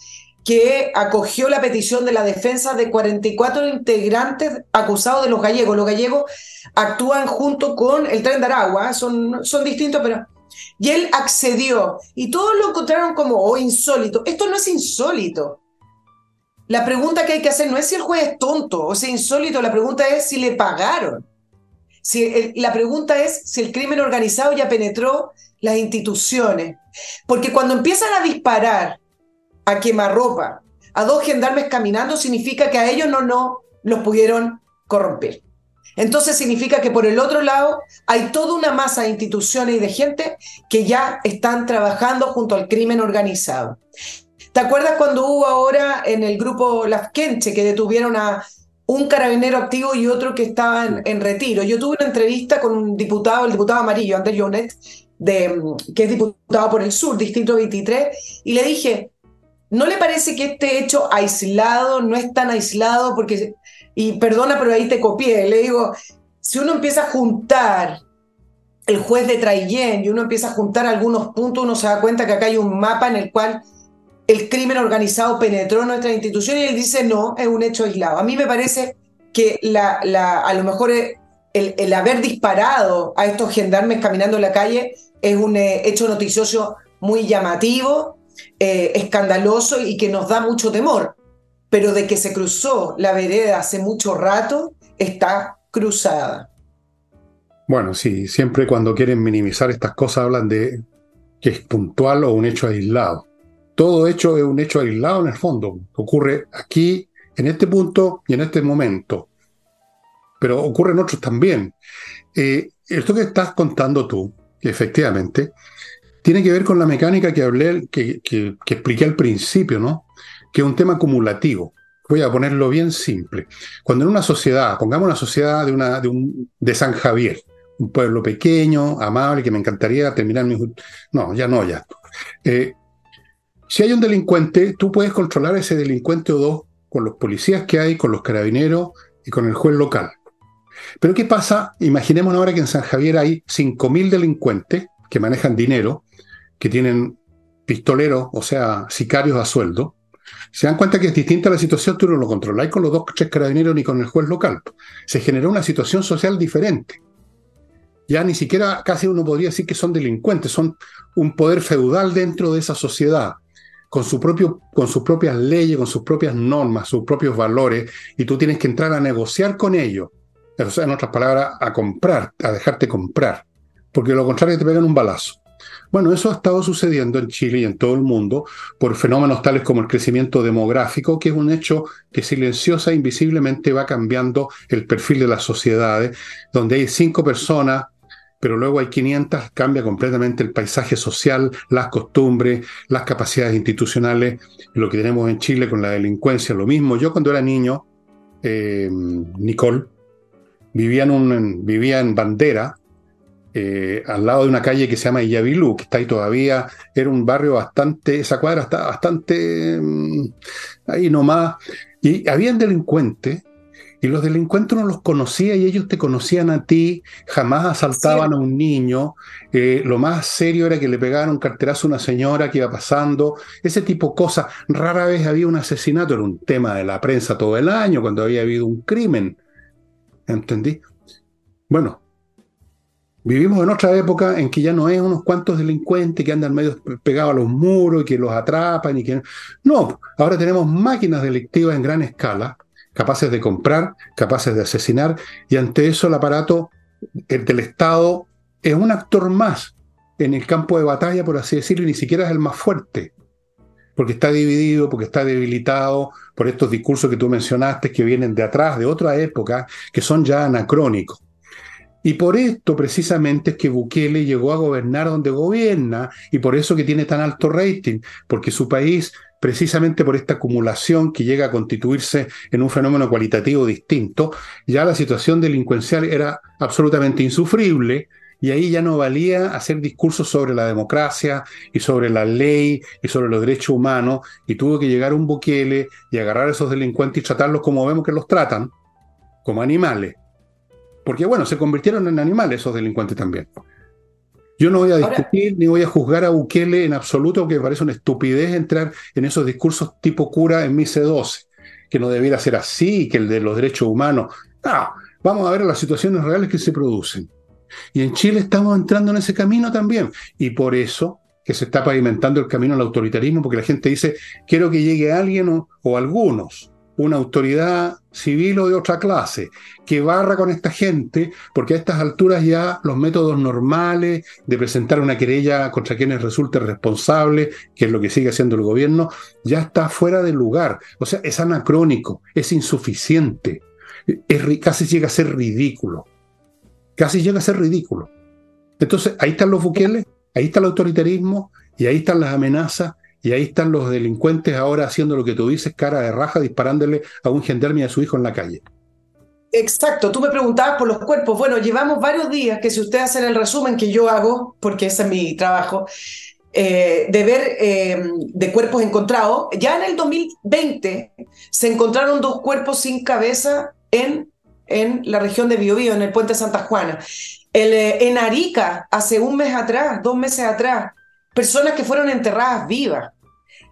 que acogió la petición de la defensa de 44 integrantes acusados de los gallegos. Los gallegos actúan junto con el tren de Aragua, son, son distintos, pero y él accedió y todos lo encontraron como oh, insólito. Esto no es insólito. La pregunta que hay que hacer no es si el juez es tonto o si es insólito, la pregunta es si le pagaron. Si la pregunta es si el crimen organizado ya penetró las instituciones. Porque cuando empiezan a disparar a quemarropa a dos gendarmes caminando, significa que a ellos no, no los pudieron corromper. Entonces significa que por el otro lado hay toda una masa de instituciones y de gente que ya están trabajando junto al crimen organizado. ¿Te acuerdas cuando hubo ahora en el grupo Las Quenche que detuvieron a un carabinero activo y otro que estaban en retiro? Yo tuve una entrevista con un diputado, el diputado amarillo, Andrés Jonet, que es diputado por el sur, Distrito 23, y le dije, ¿no le parece que este hecho aislado no es tan aislado? Porque y perdona, pero ahí te copié. Le digo, si uno empieza a juntar el juez de Traillén y uno empieza a juntar algunos puntos, uno se da cuenta que acá hay un mapa en el cual el crimen organizado penetró en nuestra institución y él dice, no, es un hecho aislado. A mí me parece que a lo mejor el, haber disparado a estos gendarmes caminando en la calle es un eh, hecho noticioso muy llamativo, eh, escandaloso y que nos da mucho temor pero de que se cruzó la vereda hace mucho rato, está cruzada. Bueno, sí, siempre cuando quieren minimizar estas cosas hablan de que es puntual o un hecho aislado. Todo hecho es un hecho aislado en el fondo. Ocurre aquí, en este punto y en este momento. Pero ocurre en otros también. Eh, esto que estás contando tú, efectivamente, tiene que ver con la mecánica que hablé, que, que expliqué al principio, ¿no? Que es un tema acumulativo. Voy a ponerlo bien simple. Cuando en una sociedad, pongamos una sociedad de, una, de, un, de San Javier, un pueblo pequeño, amable, que me encantaría terminar mi... No, ya no, ya. Eh, si hay un delincuente, tú puedes controlar a ese delincuente o dos con los policías que hay, con los carabineros y con el juez local. Pero ¿qué pasa? Imaginemos ahora que en San Javier hay 5.000 delincuentes que manejan dinero, que tienen pistoleros, o sea, sicarios a sueldo, se dan cuenta que es distinta la situación, tú no lo controláis con los dos tres carabineros ni con el juez local. Se generó una situación social diferente. Ya ni siquiera casi uno podría decir que son delincuentes, son un poder feudal dentro de esa sociedad, con, su propio, con sus propias leyes, con sus propias normas, sus propios valores, y tú tienes que entrar a negociar con ellos. En otras palabras, a comprar, a dejarte comprar. Porque lo contrario te pegan un balazo. Bueno, eso ha estado sucediendo en Chile y en todo el mundo por fenómenos tales como el crecimiento demográfico, que es un hecho que silenciosa e invisiblemente va cambiando el perfil de las sociedades, donde hay cinco personas, pero luego hay 500, cambia completamente el paisaje social, las costumbres, las capacidades institucionales, lo que tenemos en Chile con la delincuencia, lo mismo. Yo cuando era niño, eh, Nicole, vivía en, un, vivía en Bandera, eh, al lado de una calle que se llama Iyabilú, que está ahí todavía, era un barrio bastante, esa cuadra está bastante mm, ahí nomás, y habían delincuentes, y los delincuentes no los conocía y ellos te conocían a ti, jamás asaltaban a un niño, eh, lo más serio era que le pegaron un carterazo a una señora que iba pasando, ese tipo de cosas, rara vez había un asesinato, era un tema de la prensa todo el año cuando había habido un crimen, ¿entendí? Bueno, Vivimos en otra época en que ya no es unos cuantos delincuentes que andan medio pegados a los muros y que los atrapan y que... No, ahora tenemos máquinas delictivas en gran escala, capaces de comprar, capaces de asesinar, y ante eso el aparato del Estado es un actor más en el campo de batalla, por así decirlo, y ni siquiera es el más fuerte. porque está dividido, porque está debilitado por estos discursos que tú mencionaste que vienen de atrás, de otra época, que son ya anacrónicos. Y por esto precisamente es que Bukele llegó a gobernar donde gobierna y por eso que tiene tan alto rating, porque su país, precisamente por esta acumulación que llega a constituirse en un fenómeno cualitativo distinto, ya la situación delincuencial era absolutamente insufrible, y ahí ya no valía hacer discursos sobre la democracia y sobre la ley y sobre los derechos humanos, y tuvo que llegar un Bukele y agarrar a esos delincuentes y tratarlos como vemos que los tratan, como animales. Porque bueno, se convirtieron en animales esos delincuentes también. Yo no voy a discutir ni voy a juzgar a Bukele en absoluto, porque me parece una estupidez entrar en esos discursos tipo cura en mi C12, que no debiera ser así, que el de los derechos humanos. No, vamos a ver las situaciones reales que se producen. Y en Chile estamos entrando en ese camino también. Y por eso que se está pavimentando el camino al autoritarismo, porque la gente dice, quiero que llegue alguien o, algunos, una autoridad civil o de otra clase, que barra con esta gente, porque a estas alturas ya los métodos normales de presentar una querella contra quienes resulte responsable, que es lo que sigue haciendo el gobierno, ya está fuera de lugar. O sea, es anacrónico, es insuficiente, es, casi llega a ser ridículo casi llega a ser ridículo. Entonces, ahí están los buqueles, ahí está el autoritarismo, y ahí están las amenazas, y ahí están los delincuentes ahora haciendo lo que tú dices, cara de raja, disparándole a un gendarme y a su hijo en la calle. Exacto, tú me preguntabas por los cuerpos. Bueno, llevamos varios días que si ustedes hacen el resumen que yo hago, porque ese es mi trabajo, eh, de ver eh, de cuerpos encontrados, ya en el 2020 se encontraron dos cuerpos sin cabeza en en la región de Biobío, en el puente Santa Juana. Eh, en Arica, hace un mes atrás, dos meses atrás, personas que fueron enterradas vivas,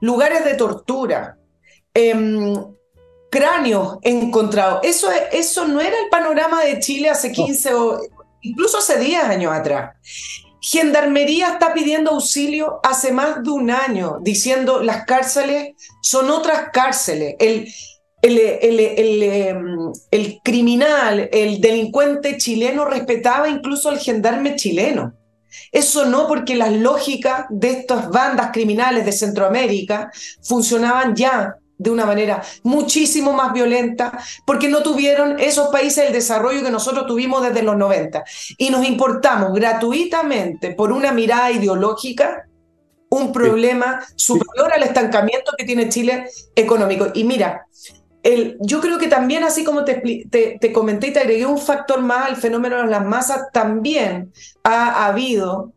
lugares de tortura, em, cráneos encontrados. Eso, eso no era el panorama de Chile hace 15 o incluso hace 10 años atrás. Gendarmería está pidiendo auxilio hace más de un año, diciendo las cárceles son otras cárceles. El, Em, el, criminal, el delincuente chileno respetaba incluso al gendarme chileno. Eso no porque las lógicas de estas bandas criminales de Centroamérica funcionaban ya de una manera muchísimo más violenta, porque no tuvieron esos países el desarrollo que nosotros tuvimos desde los 90. Y nos importamos gratuitamente por una mirada ideológica un problema superior al estancamiento que tiene Chile económico. Y mira, yo creo que también, así como te, comenté y te agregué un factor más al fenómeno de las masas, también ha, habido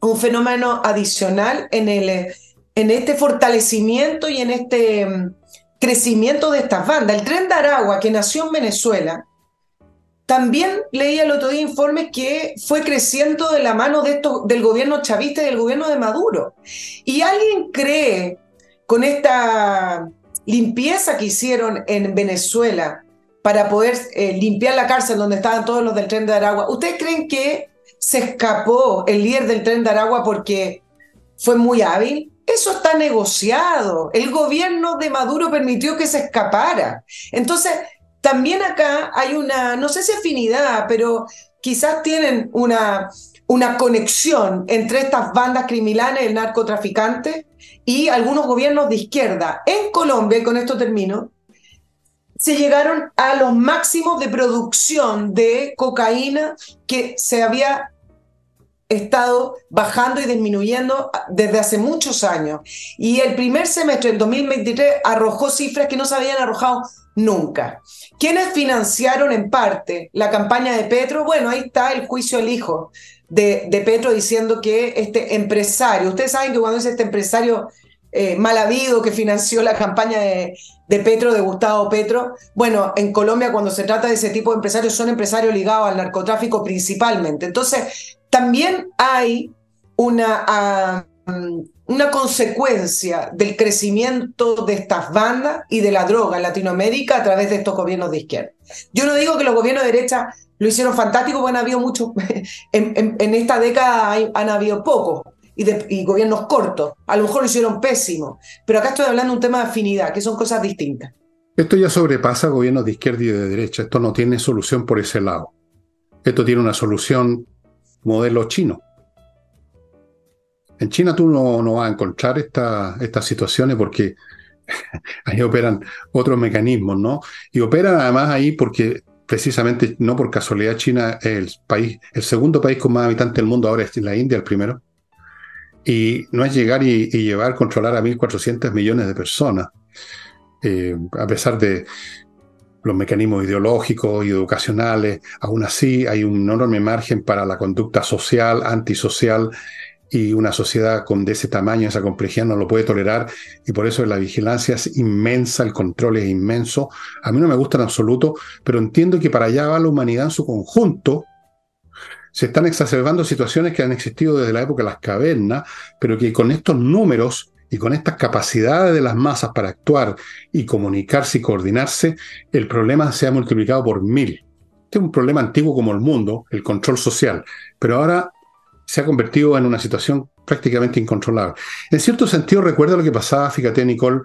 un fenómeno adicional en, el, en este fortalecimiento y en este mm, crecimiento de estas bandas. El tren de Aragua, que nació en Venezuela, también leía el otro día informes que fue creciendo de la mano de esto, del gobierno chavista y del gobierno de Maduro. Y alguien cree con esta limpieza que hicieron en Venezuela para poder eh, limpiar la cárcel donde estaban todos los del tren de Aragua, ¿ustedes creen que se escapó el líder del tren de Aragua porque fue muy hábil? Eso está negociado. El gobierno de Maduro permitió que se escapara. Entonces, también acá hay una, no sé si afinidad, pero quizás tienen una, una conexión entre estas bandas criminales, el narcotraficante, y algunos gobiernos de izquierda. En Colombia, y con esto termino, se llegaron a los máximos de producción de cocaína que se había estado bajando y disminuyendo desde hace muchos años. Y el primer semestre del 2023 arrojó cifras que no se habían arrojado nunca. ¿Quiénes financiaron en parte la campaña de Petro? Bueno, ahí está el juicio al hijo de, Petro diciendo que este empresario, ustedes saben que cuando es este empresario eh, mal habido que financió la campaña de, de, Petro, de Gustavo Petro, bueno, en Colombia cuando se trata de ese tipo de empresarios son empresarios ligados al narcotráfico principalmente. Entonces, también hay una... Ah, una consecuencia del crecimiento de estas bandas y de la droga en Latinoamérica a través de estos gobiernos de izquierda. Yo no digo que los gobiernos de derecha lo hicieron fantástico, porque han habido muchos, en, esta década han habido pocos y, gobiernos cortos. A lo mejor lo hicieron pésimo, pero acá estoy hablando de un tema de afinidad, que son cosas distintas. Esto ya sobrepasa gobiernos de izquierda y de derecha, esto no tiene solución por ese lado. Esto tiene una solución modelo chino En China tú no, no vas a encontrar esta, estas situaciones porque ahí operan otros mecanismos, ¿no? Y operan además ahí porque precisamente, no por casualidad, China es el país, el segundo país con más habitantes del mundo, ahora es la India el primero. Y no es llegar y, llevar, controlar a 1.400 millones de personas, eh, a pesar de los mecanismos ideológicos y educacionales, aún así hay un enorme margen para la conducta social, antisocial, y una sociedad con de ese tamaño, esa complejidad no lo puede tolerar y por eso la vigilancia es inmensa, el control es inmenso. A mí no me gusta en absoluto, pero entiendo que para allá va la humanidad en su conjunto. Se están exacerbando situaciones que han existido desde la época de las cavernas, pero que con estos números y con estas capacidades de las masas para actuar y comunicarse y coordinarse, el problema se ha multiplicado por mil. Este es un problema antiguo como el mundo, el control social, pero ahora se ha convertido en una situación prácticamente incontrolable. En cierto sentido, recuerda lo que pasaba, fíjate, Nicole,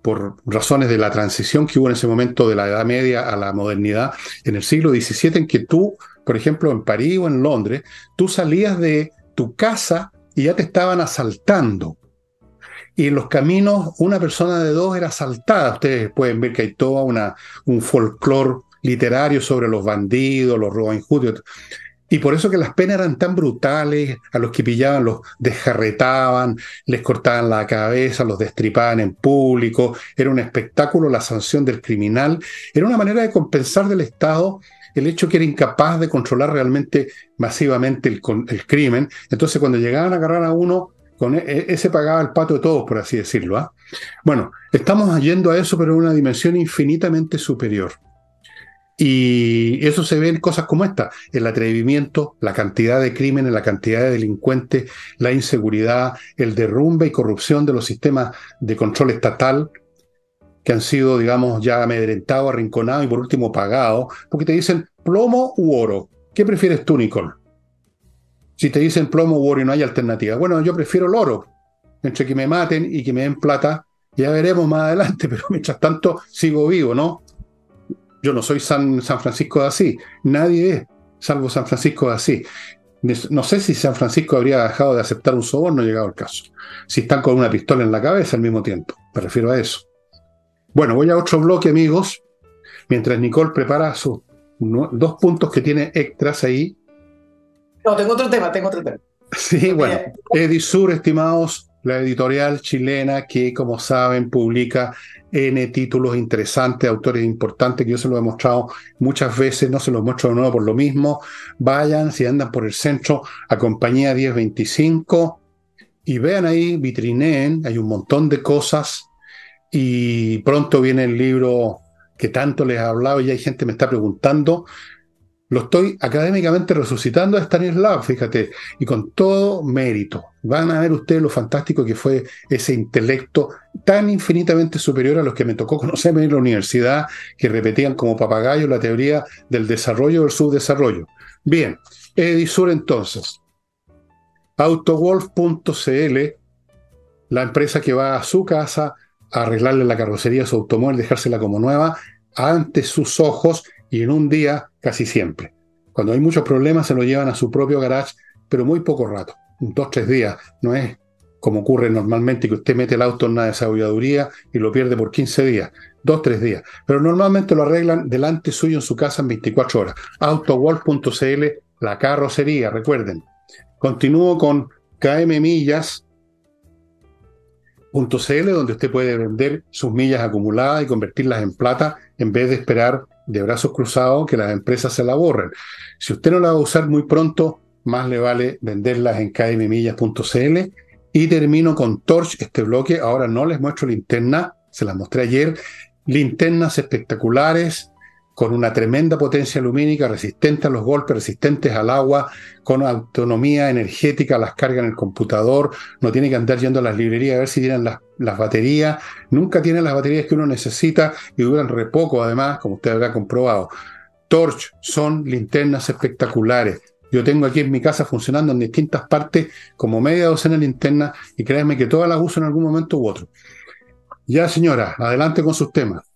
por razones de la transición que hubo en ese momento de la Edad Media a la modernidad, en el siglo XVII, en que tú, por ejemplo, en París o en Londres, tú salías de tu casa y ya te estaban asaltando. Y en los caminos, una persona de dos era asaltada. Ustedes pueden ver que hay todo un folclore literario sobre los bandidos, los robos injustos. Y por eso que las penas eran tan brutales, a los que pillaban los desjarretaban, les cortaban la cabeza, los destripaban en público, era un espectáculo la sanción del criminal, era una manera de compensar del Estado el hecho que era incapaz de controlar realmente masivamente el, el crimen. Entonces cuando llegaban a agarrar a uno, con e, e, ese pagaba el pato de todos, por así decirlo. ¿ah? Bueno, estamos yendo a eso, pero en una dimensión infinitamente superior. Y eso se ve en cosas como esta, el atrevimiento, la cantidad de crímenes, la cantidad de delincuentes, la inseguridad, el derrumbe y corrupción de los sistemas de control estatal que han sido, digamos, ya amedrentados, arrinconados y por último pagados, porque te dicen plomo u oro. ¿Qué prefieres tú, Nicole? Si te dicen plomo u oro y no hay alternativa. Bueno, yo prefiero el oro. Entre que me maten y que me den plata, ya veremos más adelante, pero mientras tanto sigo vivo, ¿no? Yo no soy San, San Francisco de Asís, nadie es, salvo San Francisco de Asís. No sé si San Francisco habría dejado de aceptar un soborno llegado el caso. Si están con una pistola en la cabeza al mismo tiempo. Me refiero a eso. Bueno, voy a otro bloque, amigos. Mientras Nicole prepara sus dos puntos que tiene extras ahí. No, tengo otro tema, tengo otro tema. Sí, bueno. Edisur, estimados, la editorial chilena que, como saben, publica N títulos interesantes, autores importantes, que yo se los he mostrado muchas veces, no se los muestro de nuevo por lo mismo. Vayan, si andan por el centro, a compañía 1025 y vean ahí, vitrineen, hay un montón de cosas y pronto viene el libro que tanto les he hablado y hay gente que me está preguntando lo estoy académicamente resucitando a Stanislav, fíjate, y con todo mérito. Van a ver ustedes lo fantástico que fue ese intelecto tan infinitamente superior a los que me tocó conocerme en la universidad, que repetían como papagayos la teoría del desarrollo del subdesarrollo. Bien, Edisur entonces. Autowolf.cl, la empresa que va a su casa a arreglarle la carrocería a su automóvil, dejársela como nueva, ante sus ojos y en un día casi siempre. Cuando hay muchos problemas se lo llevan a su propio garage, pero muy poco rato, dos, tres días. No es como ocurre normalmente que usted mete el auto en una desabolladuría y lo pierde por 15 días, dos, tres días. Pero normalmente lo arreglan delante suyo en su casa en 24 horas. Autowall.cl, la carrocería, recuerden. Continúo con KM Millas, donde usted puede vender sus millas acumuladas y convertirlas en plata en vez de esperar de brazos cruzados que las empresas se la borren. Si usted no la va a usar muy pronto, más le vale venderlas en kmmillas.cl. Y termino con Torch, este bloque. Ahora no les muestro linterna, se las mostré ayer. Linternas espectaculares, con una tremenda potencia lumínica, resistente a los golpes, resistentes al agua, con autonomía energética, las carga en el computador, no tiene que andar yendo a las librerías a ver si tienen las, las baterías, nunca tienen las baterías que uno necesita y duran re poco además, como usted habrá comprobado. Torch son linternas espectaculares. Yo tengo aquí en mi casa funcionando en distintas partes como media docena de linternas y créanme que todas las uso en algún momento u otro. Ya señora, adelante con sus temas.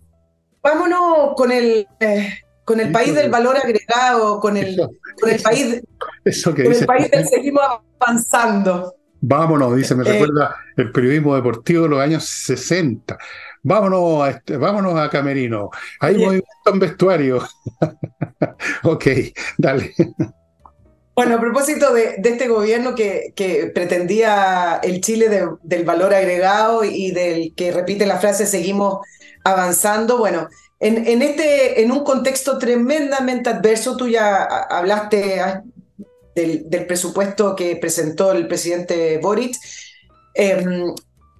Vámonos con el, eh, con el país del valor agregado, con el, con el país, eso que con el país del seguimos avanzando. Vámonos, dice, me eh, recuerda el periodismo deportivo de los años 60. Vámonos a, este, vámonos a Camerino. Hay movimiento en vestuario. ok, dale. Bueno, a propósito de, este gobierno que, pretendía el Chile del valor agregado y del que repite la frase seguimos avanzando, bueno, en, este, en un contexto tremendamente adverso, tú ya hablaste ah, del, presupuesto que presentó el presidente Boric, em,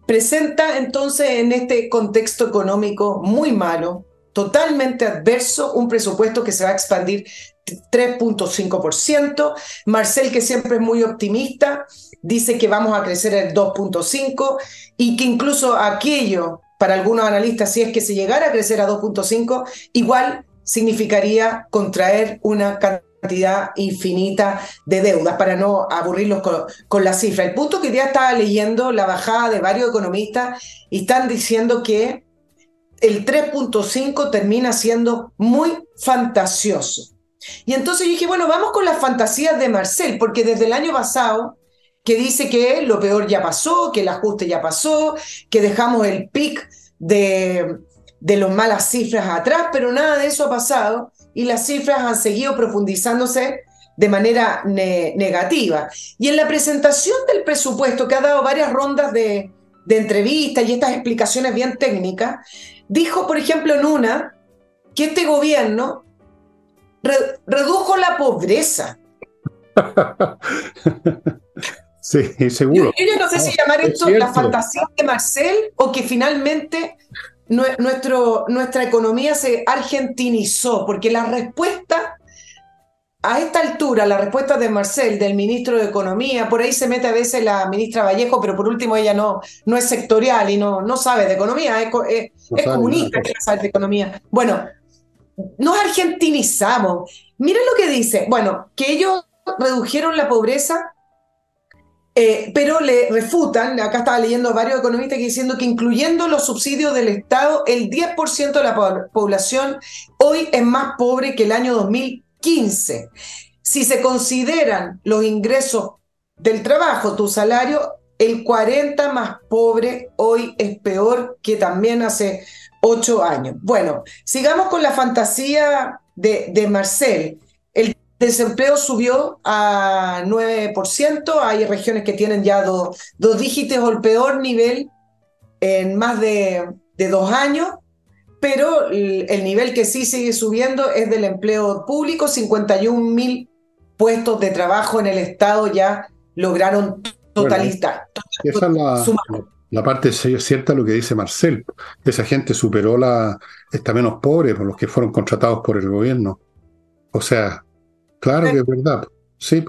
presenta entonces en este contexto económico muy malo, totalmente adverso, un presupuesto que se va a expandir 3.5%. Marcel, que siempre es muy optimista, dice que vamos a crecer el 2.5% y que incluso aquello, para algunos analistas, si es que se llegara a crecer a 2.5, igual significaría contraer una cantidad infinita de deudas, para no aburrirlos con, la cifra. El punto que ya estaba leyendo la bajada de varios economistas y están diciendo que el 3.5 termina siendo muy fantasioso. Y entonces yo dije, bueno, vamos con las fantasías de Marcel, porque desde el año pasado, que dice que lo peor ya pasó, que el ajuste ya pasó, que dejamos el pic de, de las malas cifras atrás, pero nada de eso ha pasado y las cifras han seguido profundizándose de manera negativa. Y en la presentación del presupuesto, que ha dado varias rondas de, de entrevistas y estas explicaciones bien técnicas, dijo, por ejemplo, en una, que este gobierno redujo la pobreza. sí, seguro. Yo, no sé si llamar esto la fantasía de Marcel o que finalmente nuestro, nuestra economía se argentinizó, porque la respuesta a esta altura, la respuesta de Marcel, del ministro de Economía, por ahí se mete a veces la ministra Vallejo, pero por último ella no, no es sectorial y no, no sabe de economía, es, es, comunista, que sabe de economía. Bueno, nos argentinizamos. Miren lo que dice. Bueno, que ellos redujeron la pobreza, eh, pero le refutan, acá estaba leyendo varios economistas que diciendo que incluyendo los subsidios del Estado, el 10% de la población hoy es más pobre que el año 2015. Si se consideran los ingresos del trabajo, tu salario, el 40 más pobre hoy es peor que también hace ocho años. Bueno, sigamos con la fantasía de Marcel. Desempleo subió a 9%, hay regiones que tienen ya dos, dos dígitos o el peor nivel en más de, de dos años, pero el, nivel que sí sigue subiendo es del empleo público, 51 mil puestos de trabajo en el Estado ya lograron totalizar. esa es la parte cierta lo que dice Marcel. Esa gente superó la. está menos pobre por los que fueron contratados por el gobierno. O sea, claro que es verdad. Sí.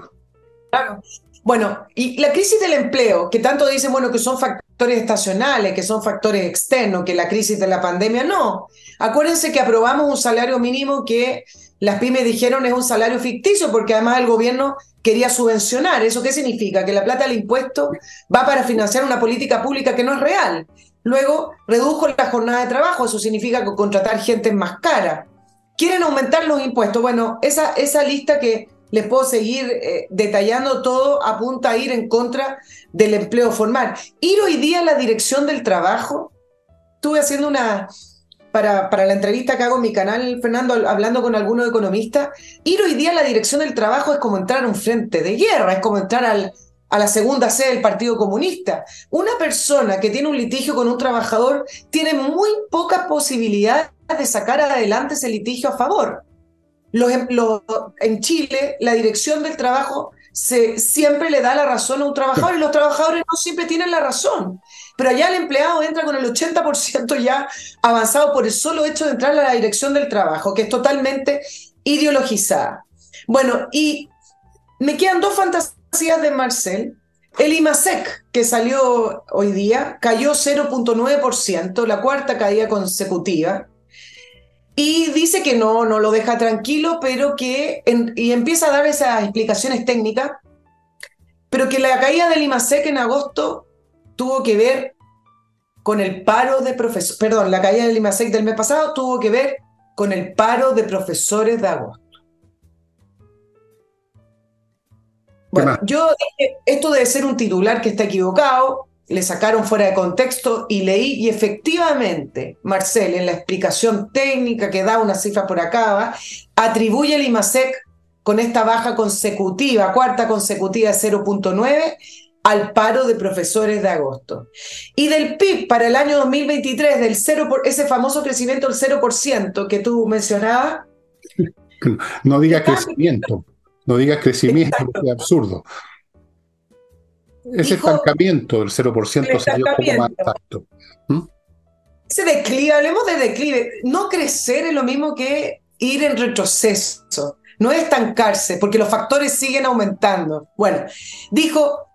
Claro. Bueno, y la crisis del empleo, que tanto dicen, bueno, que son factores estacionales, que son factores externos, que la crisis de la pandemia, no. Acuérdense que aprobamos un salario mínimo que las pymes dijeron es un salario ficticio, porque además el gobierno quería subvencionar. ¿Eso qué significa? Que la plata del impuesto va para financiar una política pública que no es real. Luego redujo la jornada de trabajo, eso significa que contratar gente más cara. Quieren aumentar los impuestos. Bueno, esa, esa lista que les puedo seguir eh, detallando todo apunta a ir en contra del empleo formal. Ir hoy día a la dirección del trabajo, estuve haciendo una, para, la entrevista que hago en mi canal, Fernando, hablando con algunos economistas, ir hoy día a la dirección del trabajo es como entrar a un frente de guerra, es como entrar al, a la segunda sede del Partido Comunista. Una persona que tiene un litigio con un trabajador tiene muy poca posibilidad de sacar adelante ese litigio a favor. Em, en Chile, la dirección del trabajo se, siempre le da la razón a un trabajador y los trabajadores no siempre tienen la razón. Pero allá el empleado entra con el 80% ya avanzado por el solo hecho de entrar a la dirección del trabajo, que es totalmente ideologizada. Bueno, y me quedan dos fantasías de Marcel. El IMASEC, que salió hoy día, cayó 0.9%, la cuarta caída consecutiva. Y dice que no, no lo deja tranquilo, pero que, y empieza a dar esas explicaciones técnicas, pero que la caída del IMASEC en agosto tuvo que ver con el paro de profesores, perdón, la caída del IMASEC del mes pasado tuvo que ver con el paro de profesores de agosto. Bueno, yo dije, esto debe ser un titular que está equivocado, le sacaron fuera de contexto y leí y efectivamente, Marcel, en la explicación técnica que da una cifra por acá, atribuye el IMASEC con esta baja consecutiva, cuarta consecutiva de 0.9 al paro de profesores de agosto. Y del PIB para el año 2023, del 0 por, ese famoso crecimiento del 0% que tú mencionabas. No digas crecimiento, no digas crecimiento, es absurdo. Ese estancamiento del 0% sería un poco más exacto. ¿Mm? Ese declive, hablemos de declive. No crecer es lo mismo que ir en retroceso, no estancarse, porque los factores siguen aumentando. Bueno, dijo,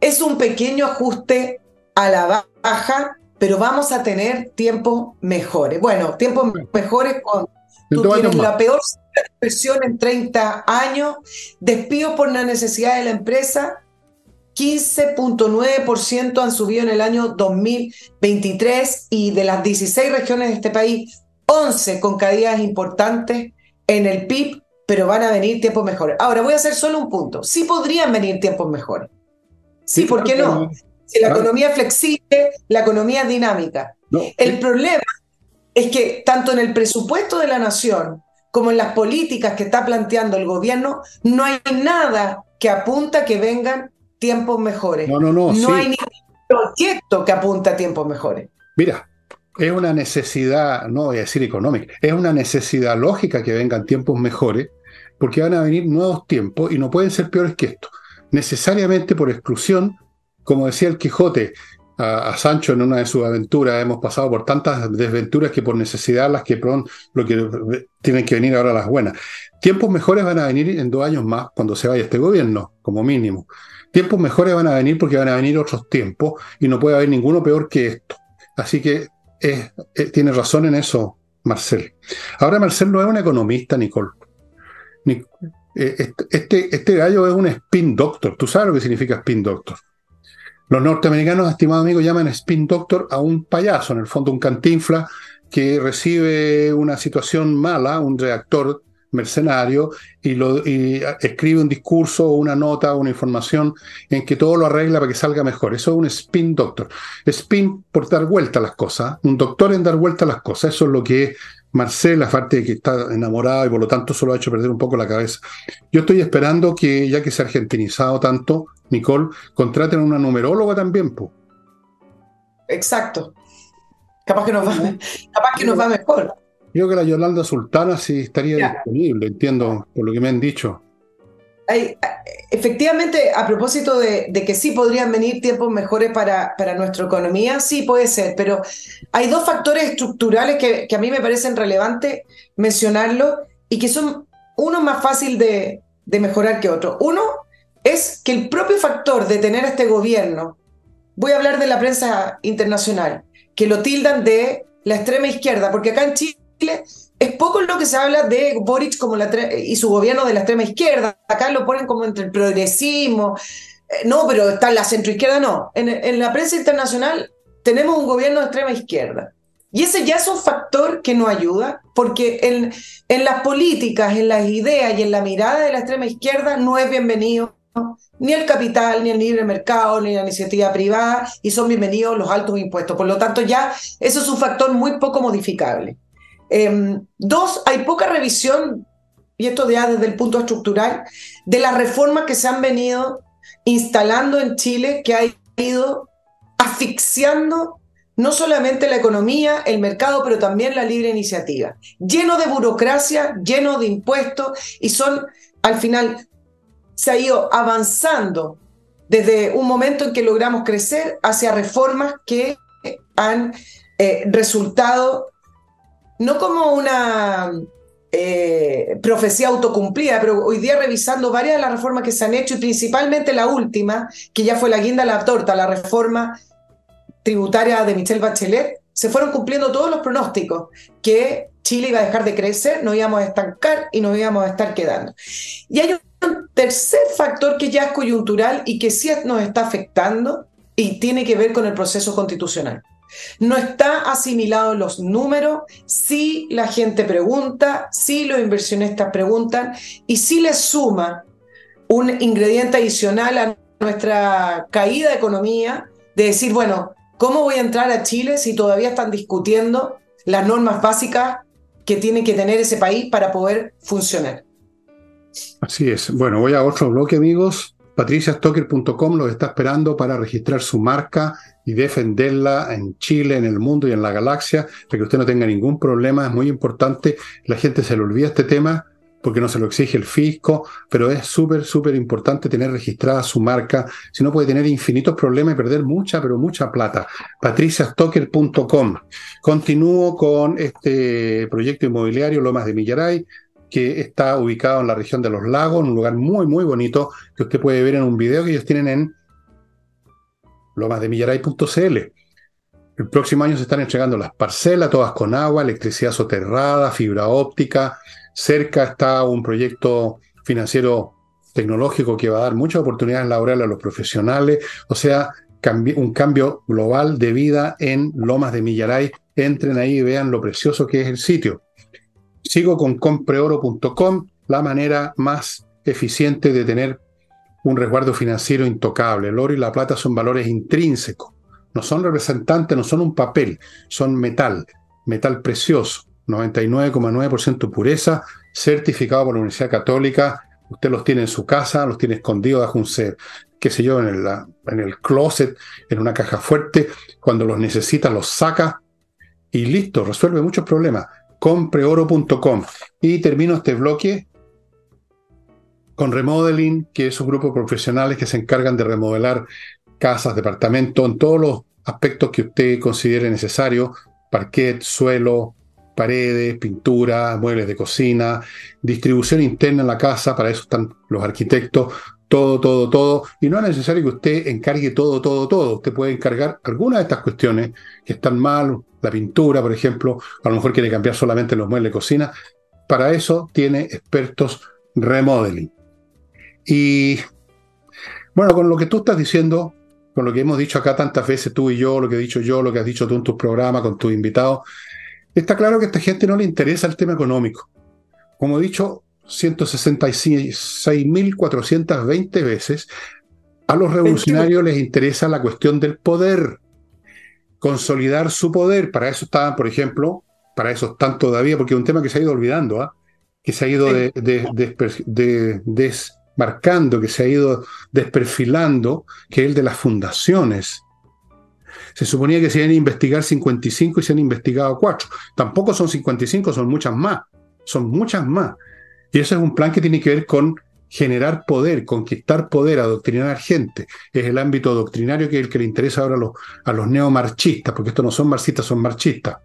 es un pequeño ajuste a la baja, pero vamos a tener tiempos mejores. Bueno, tiempos mejores con... Tú tienes la peor inversión en 30 años, despidos por la necesidad de la empresa, 15.9% han subido en el año 2023 y de las 16 regiones de este país, 11 con caídas importantes en el PIB, pero van a venir tiempos mejores. Ahora voy a hacer solo un punto. Sí podrían venir tiempos mejores. Sí, ¿por qué no? Si la economía es flexible, la economía es dinámica. el problema es que tanto en el presupuesto de la nación como en las políticas que está planteando el gobierno, no hay nada que apunta que vengan tiempos mejores. No, no, no. No hay ningún proyecto que apunta a tiempos mejores. Mira, es una necesidad, no voy a decir económica, es una necesidad lógica que vengan tiempos mejores, porque van a venir nuevos tiempos y no pueden ser peores que esto. Necesariamente por exclusión, como decía el Quijote a, Sancho en una de sus aventuras, hemos pasado por tantas desventuras que por necesidad las que lo que tienen que venir ahora las buenas. Tiempos mejores van a venir en dos años más cuando se vaya este gobierno, como mínimo. Tiempos mejores van a venir porque van a venir otros tiempos y no puede haber ninguno peor que esto. Así que eh, tiene razón en eso, Marcel. Ahora, Marcel no es un economista, Nicole. Eh, este, este, gallo es un spin doctor. ¿Tú sabes lo que significa spin doctor? Los norteamericanos, estimado amigo, llaman spin doctor a un payaso, en el fondo un cantinfla que recibe una situación mala, un reactor mercenario y, lo, escribe un discurso una nota una información en que todo lo arregla para que salga mejor. Eso es un spin doctor. Spin por dar vuelta a las cosas. Un doctor en dar vuelta a las cosas. Eso es lo que es Marcela, aparte de que está enamorado y por lo tanto solo ha hecho perder un poco la cabeza. Yo estoy esperando que, ya que se ha argentinizado tanto, Nicole, contraten una numeróloga también. Exacto. Capaz que nos va, capaz que nos va mejor. Creo que la Yolanda Sultana sí estaría disponible, entiendo, por lo que me han dicho. efectivamente, a propósito de, que sí podrían venir tiempos mejores para, para nuestra economía, sí puede ser, pero hay dos factores estructurales que, a mí me parecen relevantes mencionarlo y que son uno más fácil de, de mejorar que otro. Uno es que el propio factor de tener a este gobierno, voy a hablar de la prensa internacional, que lo tildan de la extrema izquierda, porque acá en Chile es poco lo que se habla de Boric como la y su gobierno de la extrema izquierda. Acá lo ponen como entre el progresismo. Eh, no, pero está en la centroizquierda, no. En, la prensa internacional tenemos un gobierno de extrema izquierda. Y ese ya es un factor que no ayuda, porque en, en las políticas, en las ideas y en la mirada de la extrema izquierda no es bienvenido ni el capital, ni el libre mercado, ni la iniciativa privada, y son bienvenidos los altos impuestos. Por lo tanto, ya eso es un factor muy poco modificable. Em, dos, hay poca revisión, y esto ya desde el punto estructural, de las reformas que se han venido instalando en Chile, que ha ido asfixiando no solamente la economía, el mercado, pero también la libre iniciativa. Lleno de burocracia, lleno de impuestos, y son, al final, se ha ido avanzando desde un momento en que logramos crecer hacia reformas que han eh, resultado no como una eh, profecía autocumplida, pero hoy día revisando varias de las reformas que se han hecho y principalmente la última, que ya fue la guinda a la torta, la reforma tributaria de Michelle Bachelet, se fueron cumpliendo todos los pronósticos que Chile iba a dejar de crecer, nos íbamos a estancar y nos íbamos a estar quedando. Y hay un tercer factor que ya es coyuntural y que sí nos está afectando y tiene que ver con el proceso constitucional. No está asimilado los números, si la gente pregunta, si los inversionistas preguntan y si le suma un ingrediente adicional a nuestra caída de economía, de decir, bueno, ¿cómo voy a entrar a Chile si todavía están discutiendo las normas básicas que tiene que tener ese país para poder funcionar? Así es. Bueno, voy a otro bloque, amigos. patriciastocker.com los está esperando para registrar su marca y defenderla en Chile, en el mundo y en la galaxia, para que usted no tenga ningún problema. Es muy importante. La gente se le olvida este tema porque no se lo exige el fisco, pero es súper, súper importante tener registrada su marca, si no puede tener infinitos problemas y perder mucha, pero mucha plata. patriciastocker.com. Continúo con este proyecto inmobiliario Lomas de Millaray, que está ubicado en la región de los lagos, en un lugar muy, muy bonito, que usted puede ver en un video que ellos tienen en lomasdemillaray.cl. El próximo año se están entregando las parcelas, todas con agua, electricidad soterrada, fibra óptica, Cerca está un proyecto financiero tecnológico que va a dar muchas oportunidades laborales a los profesionales, o sea, un cambio global de vida en Lomas de Millaray. Entren ahí y vean lo precioso que es el sitio. Sigo con compreoro.com, la manera más eficiente de tener un resguardo financiero intocable. El oro y la plata son valores intrínsecos, no son representantes, no son un papel, son metal, metal precioso. 99,9% pureza, certificado por la Universidad Católica. Usted los tiene en su casa, los tiene escondidos bajo un ser, qué sé yo, en el, en el closet, en una caja fuerte. Cuando los necesita, los saca y listo, resuelve muchos problemas. Compreoro.com. Y termino este bloque con Remodeling, que es un grupo de profesionales que se encargan de remodelar casas, departamentos, en todos los aspectos que usted considere necesario, parquet, suelo, paredes, pintura, muebles de cocina, distribución interna en la casa, para eso están los arquitectos, todo, todo, todo. Y no es necesario que usted encargue todo, todo, todo. Usted puede encargar algunas de estas cuestiones que están mal, la pintura, por ejemplo, a lo mejor quiere cambiar solamente los muebles de cocina. Para eso tiene expertos remodeling. Y bueno, con lo que tú estás diciendo, con lo que hemos dicho acá tantas veces tú y yo, lo que he dicho yo, lo que has dicho tú en tus programas con tus invitados, Está claro que a esta gente no le interesa el tema económico. Como he dicho 166.420 veces, a los revolucionarios les interesa la cuestión del poder, consolidar su poder. Para eso estaban, por ejemplo, para eso están todavía, porque es un tema que se ha ido olvidando, ¿ah? que se ha ido desmarcando, que se ha ido desperfilando, que es el de las fundaciones. Se suponía que se iban a investigar 55 y se han investigado 4. Tampoco son 55, son muchas más. Son muchas más. Y ese es un plan que tiene que ver con generar poder, conquistar poder, adoctrinar gente. Es el ámbito doctrinario que es el que le interesa ahora a los, a porque estos no son marxistas, son marchistas.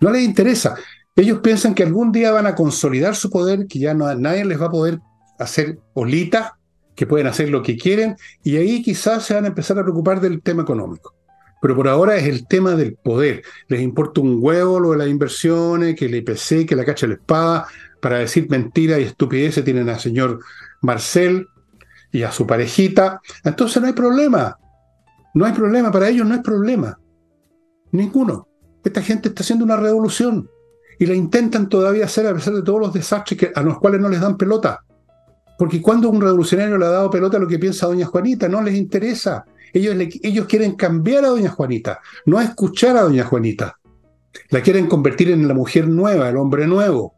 No les interesa. Ellos piensan que algún día van a consolidar su poder, que ya no, nadie les va a poder hacer olitas, que pueden hacer lo que quieren, y ahí quizás se van a empezar a preocupar del tema económico. Pero por ahora es el tema del poder. Les importa un huevo lo de las inversiones, que el IPC, que la cacha de la espada, para decir mentiras y estupideces tienen al señor Marcel y a su parejita. Entonces no hay problema. No hay problema, para ellos no hay problema. Ninguno. Esta gente está haciendo una revolución y la intentan todavía hacer a pesar de todos los desastres a los cuales no les dan pelota. Porque cuando un revolucionario le ha dado pelota a lo que piensa doña Juanita, no les interesa. Ellos, ellos quieren cambiar a doña Juanita, no escuchar a doña Juanita. La quieren convertir en la mujer nueva, el hombre nuevo,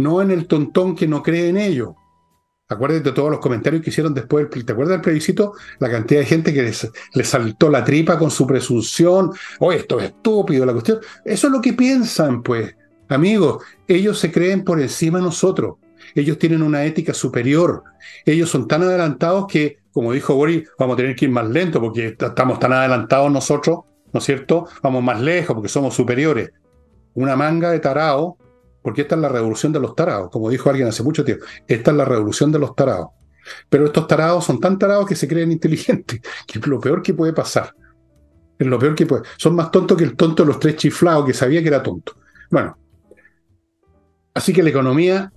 no en el tontón que no cree en ello. Acuérdate de todos los comentarios que hicieron después. ¿Te acuerdas del plebiscito? La cantidad de gente que les, saltó la tripa con su presunción. Oh, esto es estúpido, la cuestión. Eso es lo que piensan, pues. Amigos, ellos se creen por encima de nosotros. Ellos tienen una ética superior. Ellos son tan adelantados que como dijo Boris, vamos a tener que ir más lento porque estamos tan adelantados nosotros, ¿no es cierto? Vamos más lejos porque somos superiores. Una manga de tarao, porque esta es la revolución de los tarados, como dijo alguien hace mucho tiempo. Esta es la revolución de los tarados. Pero estos tarados son tan tarados que se creen inteligentes, que es lo peor que puede pasar. Es lo peor que puede. Son más tontos que el tonto de los tres chiflados, que sabía que era tonto. Bueno, así que la economía,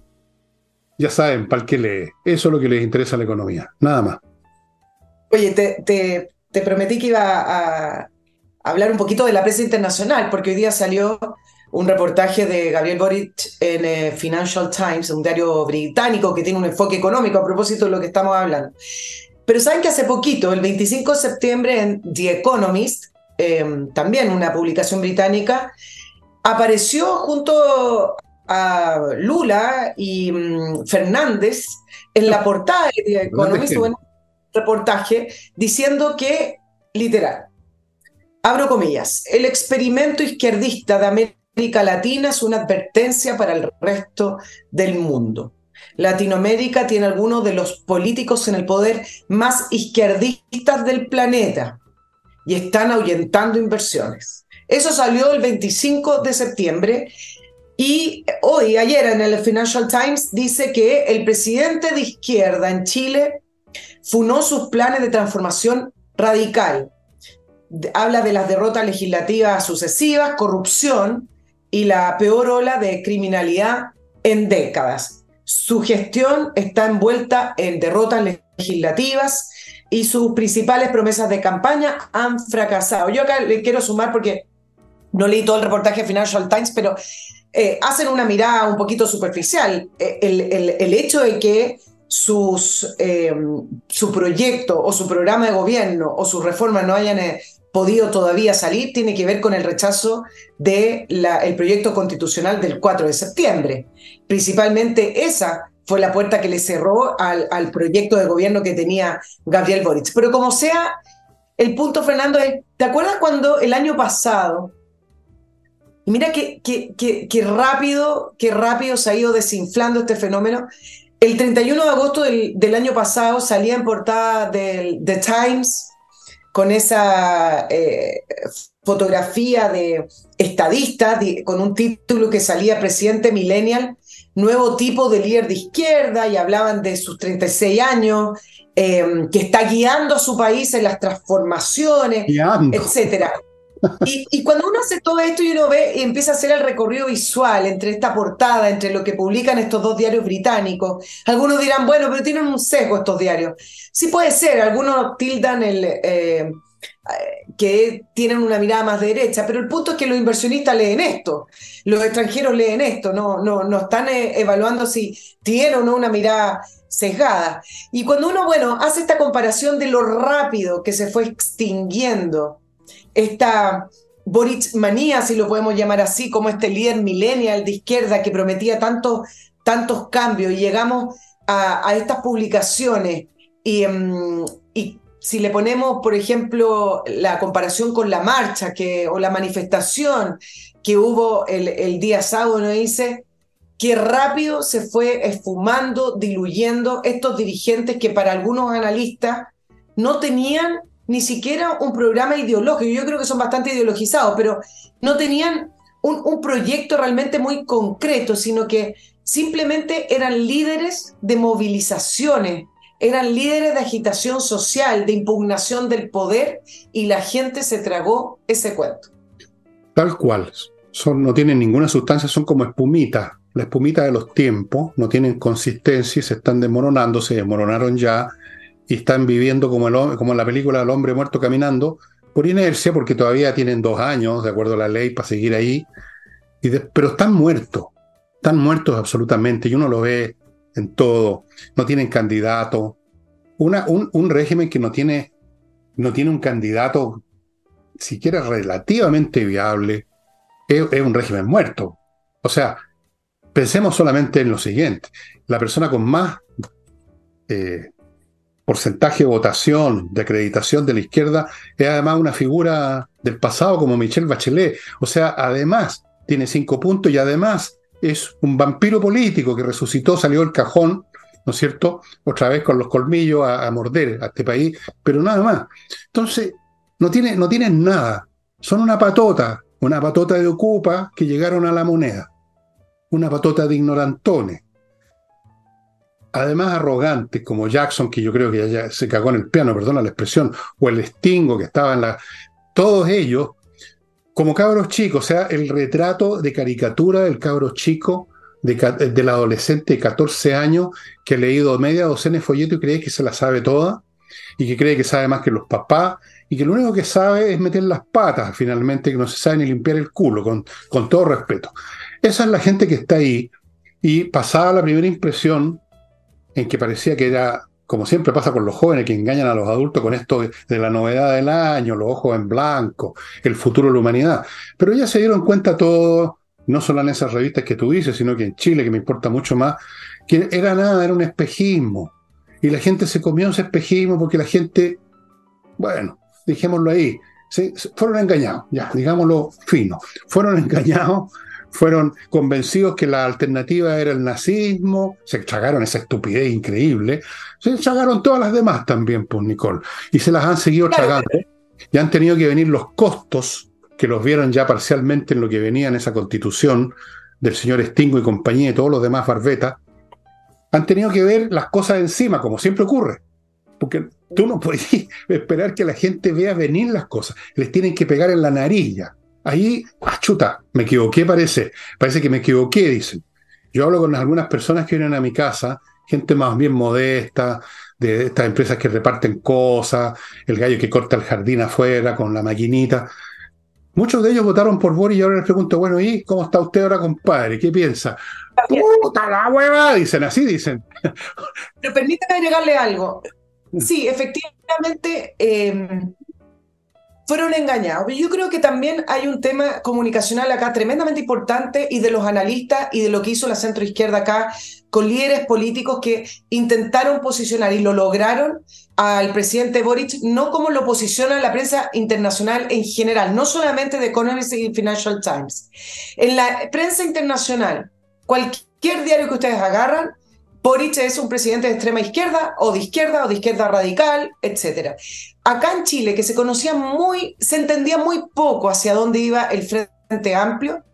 ya saben, para el que lee. Eso es lo que les interesa a la economía, nada más. Oye, te, prometí que iba a, hablar un poquito de la prensa internacional, porque hoy día salió un reportaje de Gabriel Boric en eh, Financial Times, un diario británico que tiene un enfoque económico a propósito de lo que estamos hablando. Pero saben que hace poquito, el 25 de septiembre, en The Economist, em, también una publicación británica, apareció junto a Lula y mm, Fernández en la portada de The Economist, un reportaje, diciendo que, literal, abro comillas, el experimento izquierdista de América Latina es una advertencia para el resto del mundo. Latinoamérica tiene algunos de los políticos en el poder más izquierdistas del planeta y están ahuyentando inversiones. Eso salió el 25 de septiembre y hoy, ayer en el Financial Times, dice que el presidente de izquierda en Chile funó sus planes de transformación radical habla de las derrotas legislativas sucesivas, corrupción y la peor ola de criminalidad en décadas. Su gestión está envuelta en derrotas legislativas y sus principales promesas de campaña han fracasado. Yo acá le quiero sumar porque no leí todo el reportaje de Financial Times, pero eh, hacen una mirada un poquito superficial. Eh, el, hecho de que sus, eh, su proyecto o su programa de gobierno o sus reformas no hayan podido todavía salir tiene que ver con el rechazo del el proyecto constitucional del 4 de septiembre. Principalmente esa fue la puerta que le cerró al, proyecto de gobierno que tenía Gabriel Boric. Pero como sea, el punto, Fernando, es, ¿te acuerdas cuando el año pasado, mira qué, qué, rápido, qué rápido se ha ido desinflando este fenómeno, el 31 de agosto del, del año pasado salía en portada del The Times, con esa eh, fotografía de estadista, con un título que salía presidente millennial, nuevo tipo de líder de izquierda, y hablaban de sus 36 años, em, que está guiando a su país en las transformaciones, etc. Y, cuando uno hace todo esto y uno ve y empieza a hacer el recorrido visual entre esta portada, entre lo que publican estos dos diarios británicos, algunos dirán, bueno, pero tienen un sesgo estos diarios. Sí puede ser, algunos tildan el, eh, que tienen una mirada más derecha, pero el punto es que los inversionistas leen esto, los extranjeros leen esto, no, no, no están eh, evaluando si tienen o no una mirada sesgada. Y cuando uno, bueno, hace esta comparación de lo rápido que se fue extinguiendo esta Boric manía, si lo podemos llamar así, como este líder millennial de izquierda que prometía tantos, tantos cambios. Y llegamos a, estas publicaciones. Y, mm, y, si le ponemos, por ejemplo, la comparación con la marcha que, o la manifestación que hubo el, el día sábado, nos dice que rápido se fue esfumando, diluyendo estos dirigentes que para algunos analistas no tenían ni siquiera un programa ideológico. Yo creo que son bastante ideologizados, pero no tenían un, proyecto realmente muy concreto, sino que simplemente eran líderes de movilizaciones, eran líderes de agitación social, de impugnación del poder, y la gente se tragó ese cuento. Tal cual. Son, no tienen ninguna sustancia, son como espumita. La espumita de los tiempos, no tienen consistencia y se están desmoronando, se desmoronaron ya y están viviendo como, el, como en la película El hombre muerto caminando, por inercia, porque todavía tienen dos años, de acuerdo a la ley, para seguir ahí, y pero están muertos, están muertos absolutamente, y uno lo ve en todo, no tienen candidato, un, un, régimen que no tiene, no tiene un candidato siquiera relativamente viable, es, es un régimen muerto. O sea, pensemos solamente en lo siguiente, la persona con más eh, porcentaje de votación, de acreditación de la izquierda, es además una figura del pasado como Michelle Bachelet. O sea, además tiene cinco puntos y además es un vampiro político que resucitó, salió del cajón, ¿no es cierto? Otra vez con los colmillos a, morder a este país, pero nada más. Entonces, no tienen no tiene nada. Son una patota, una patota de ocupa que llegaron a la moneda. Una patota de ignorantones además arrogantes como Jackson, que yo creo que ya, se cagó en el piano, perdona la expresión, o el Stingo que estaba en la... Todos ellos, como cabros chicos, o sea, el retrato de caricatura del cabro chico, de, del adolescente de 14 años, que ha leído media docena de folletos y cree que se la sabe toda, y que cree que sabe más que los papás, y que lo único que sabe es meter las patas, finalmente, que no se sabe ni limpiar el culo, con, con todo respeto. Esa es la gente que está ahí, y pasada la primera impresión, en que parecía que era, como siempre pasa con los jóvenes que engañan a los adultos con esto de, la novedad del año, los ojos en blanco, el futuro de la humanidad. Pero ya se dieron cuenta todo, no solo en esas revistas que tú dices, sino que en Chile, que me importa mucho más, que era nada, era un espejismo. Y la gente se comió ese espejismo porque la gente, bueno, dijémoslo ahí, fueron engañados, ya, digámoslo fino, fueron engañados fueron convencidos que la alternativa era el nazismo, se chagaron esa estupidez increíble, se chagaron todas las demás también, pues Nicole, y se las han seguido chagando, y han tenido que venir los costos, que los vieron ya parcialmente en lo que venía en esa constitución del señor Stingo y compañía y todos los demás barbetas, han tenido que ver las cosas encima, como siempre ocurre. Porque tú no puedes esperar que la gente vea venir las cosas, les tienen que pegar en la nariz ya. Ahí, ah, chuta, me equivoqué, parece. Parece que me equivoqué, dicen. Yo hablo con algunas personas que vienen a mi casa, gente más bien modesta, de estas empresas que reparten cosas, el gallo que corta el jardín afuera con la maquinita. Muchos de ellos votaron por Boris y ahora les pregunto, bueno, ¿y cómo está usted ahora, compadre? ¿Qué piensa? ¡Puta la hueva! Dicen, así dicen. Pero permítame agregarle algo. Sí, efectivamente, eh, fueron engañados. Yo creo que también hay un tema comunicacional acá tremendamente importante y de los analistas y de lo que hizo la centroizquierda acá con líderes políticos que intentaron posicionar y lo lograron al presidente Boric, no como lo posiciona la prensa internacional en general, no solamente de Economist y Financial Times. En la prensa internacional, cualquier diario que ustedes agarran, Boric es un presidente de extrema izquierda o de izquierda o de izquierda radical, etc. Acá en Chile, que se conocía muy, se entendía muy poco hacia dónde iba el Frente Amplio,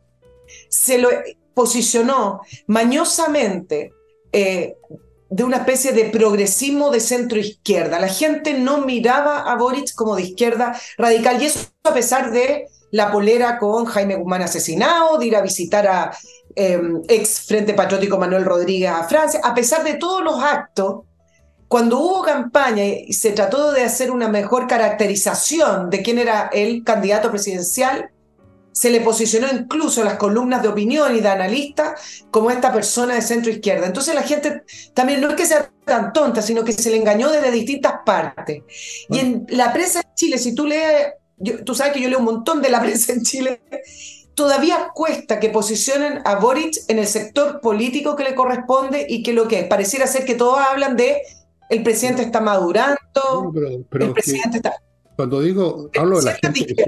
se lo posicionó mañosamente eh, de una especie de progresismo de centro izquierda. La gente no miraba a Boric como de izquierda radical y eso a pesar de la polera con Jaime Guzmán asesinado, de ir a visitar a Em, ex Frente Patriótico Manuel Rodríguez a Francia, a pesar de todos los actos, cuando hubo campaña y se trató de hacer una mejor caracterización de quién era el candidato presidencial, se le posicionó incluso en las columnas de opinión y de analista como esta persona de centro izquierda. Entonces la gente también no es que sea tan tonta, sino que se le engañó desde distintas partes. Y en la prensa en Chile, si tú lees, tú sabes que yo leo un montón de la prensa en Chile, todavía cuesta que posicionen a Boric en el sector político que le corresponde y que lo que pareciera ser que todos hablan de el presidente está madurando, el presidente está... Cuando digo, hablo de la gente que,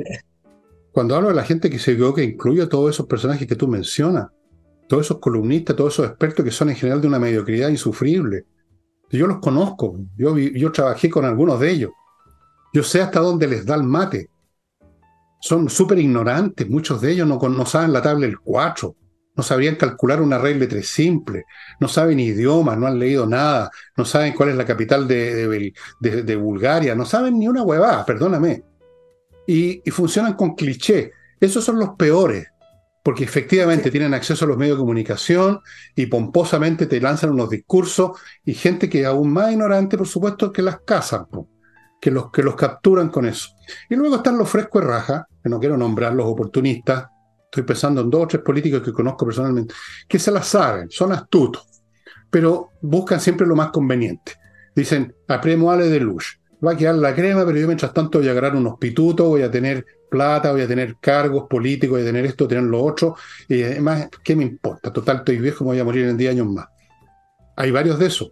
cuando hablo de la gente que se que incluye a todos esos personajes que tú mencionas, todos esos columnistas, todos esos expertos que son en general de una mediocridad insufrible. Yo los conozco, yo, yo trabajé con algunos de ellos. Yo sé hasta dónde les da el mate son súper ignorantes, muchos de ellos no, no, saben la tabla del 4, no sabrían calcular una regla de tres simple, no saben idiomas, no han leído nada, no saben cuál es la capital de, de, Bulgaria, no saben ni una huevada, perdóname. Y, funcionan con cliché. Esos son los peores, porque efectivamente tienen acceso a los medios de comunicación y pomposamente te lanzan unos discursos y gente que es aún más ignorante, por supuesto, que las cazan que los, que los capturan con eso. Y luego están los frescos de raja, no quiero nombrar los oportunistas, estoy pensando en dos o tres políticos que conozco personalmente, que se las saben, son astutos, pero buscan siempre lo más conveniente. Dicen, ale de luz, va a quedar la crema, pero yo mientras tanto voy a agarrar unos pitutos, voy a tener plata, voy a tener cargos políticos, voy a tener esto, tener lo otro, y además, ¿qué me importa? Total, estoy viejo, me voy a morir en 10 años más. Hay varios de esos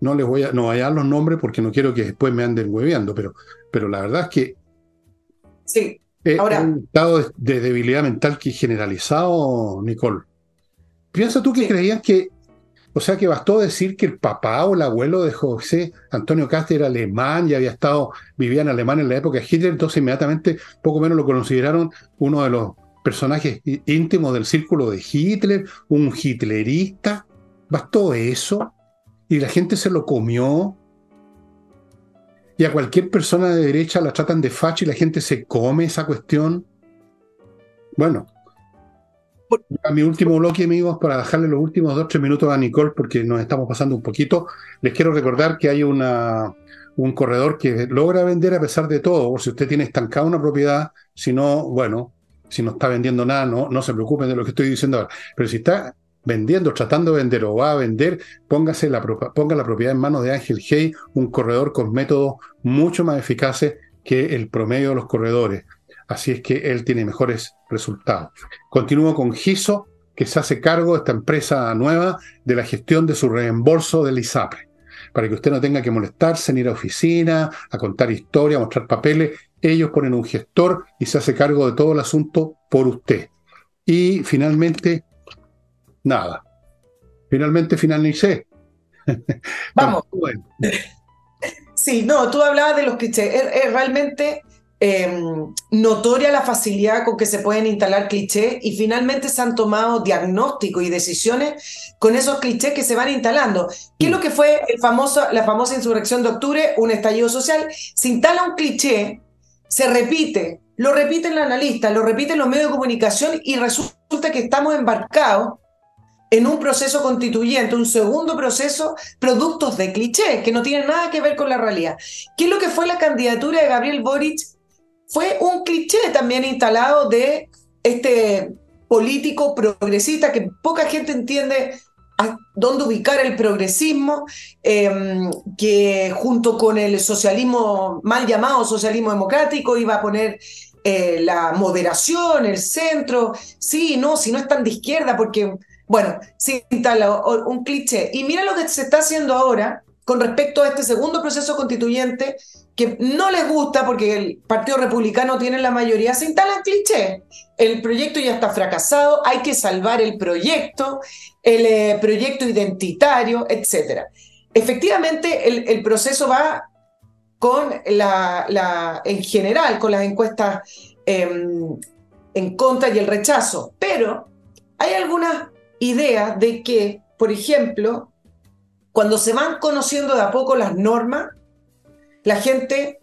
no les voy a, no voy a dar los nombres porque no quiero que después me anden hueveando, pero, pero la verdad es que sí. Ahora, un estado de, debilidad mental que generalizado, Nicole. Piensa tú que creían que, o sea, que bastó decir que el papá o el abuelo de José Antonio Castro era alemán y había estado, vivía en Alemania en la época de Hitler, entonces inmediatamente poco menos lo consideraron uno de los personajes íntimos del círculo de Hitler, un hitlerista. ¿Bastó eso? y la gente se lo comió. Y a cualquier persona de derecha la tratan de facho y la gente se come esa cuestión. Bueno, a mi último bloque, amigos, para dejarle los últimos dos o tres minutos a Nicole, porque nos estamos pasando un poquito, les quiero recordar que hay una, un corredor que logra vender a pesar de todo, por si usted tiene estancada una propiedad, si no, bueno, si no está vendiendo nada, no, no se preocupen de lo que estoy diciendo ahora. Pero si está vendiendo, tratando de vender o va a vender, póngase la, ponga la propiedad en manos de Ángel Hey, un corredor con métodos mucho más eficaces que el promedio de los corredores. Así es que él tiene mejores resultados. Continúo con Giso, que se hace cargo, esta empresa nueva, de la gestión de su reembolso del ISAPRE. Para que usted no tenga que molestarse, ni ir a oficina, a contar historia, a mostrar papeles. Ellos ponen un gestor y se hace cargo de todo el asunto por usted. Y finalmente, nada. Finalmente finalicé. Vamos. sí, no, tú hablabas de los clichés. Es, realmente em, notoria la facilidad con que se pueden instalar clichés y finalmente se han tomado diagnósticos y decisiones con esos clichés que se van instalando. ¿Qué es lo que fue el famoso, la famosa insurrección de octubre? Un estallido social. Se instala un cliché, se repite, lo repiten los analistas, lo repiten los medios de comunicación y resulta que estamos embarcados en un proceso constituyente, un segundo proceso, productos de cliché, que no tienen nada que ver con la realidad. ¿Qué es lo que fue la candidatura de Gabriel Boric? Fue un cliché también instalado de este político progresista que poca gente entiende dónde ubicar el progresismo, em, que junto con el socialismo mal llamado socialismo democrático iba a poner eh, la moderación, el centro, sí, no, si no es tan de izquierda, porque bueno, se instala un cliché. Y mira lo que se está haciendo ahora con respecto a este segundo proceso constituyente que no les gusta porque el Partido Republicano tiene la mayoría, se instala el cliché. El proyecto ya está fracasado, hay que salvar el proyecto, el eh, proyecto identitario, etc. Efectivamente, el, proceso va con la, en general, con las encuestas em, en contra y el rechazo, pero hay algunas idea de que, por ejemplo, cuando se van conociendo de a poco las normas, la gente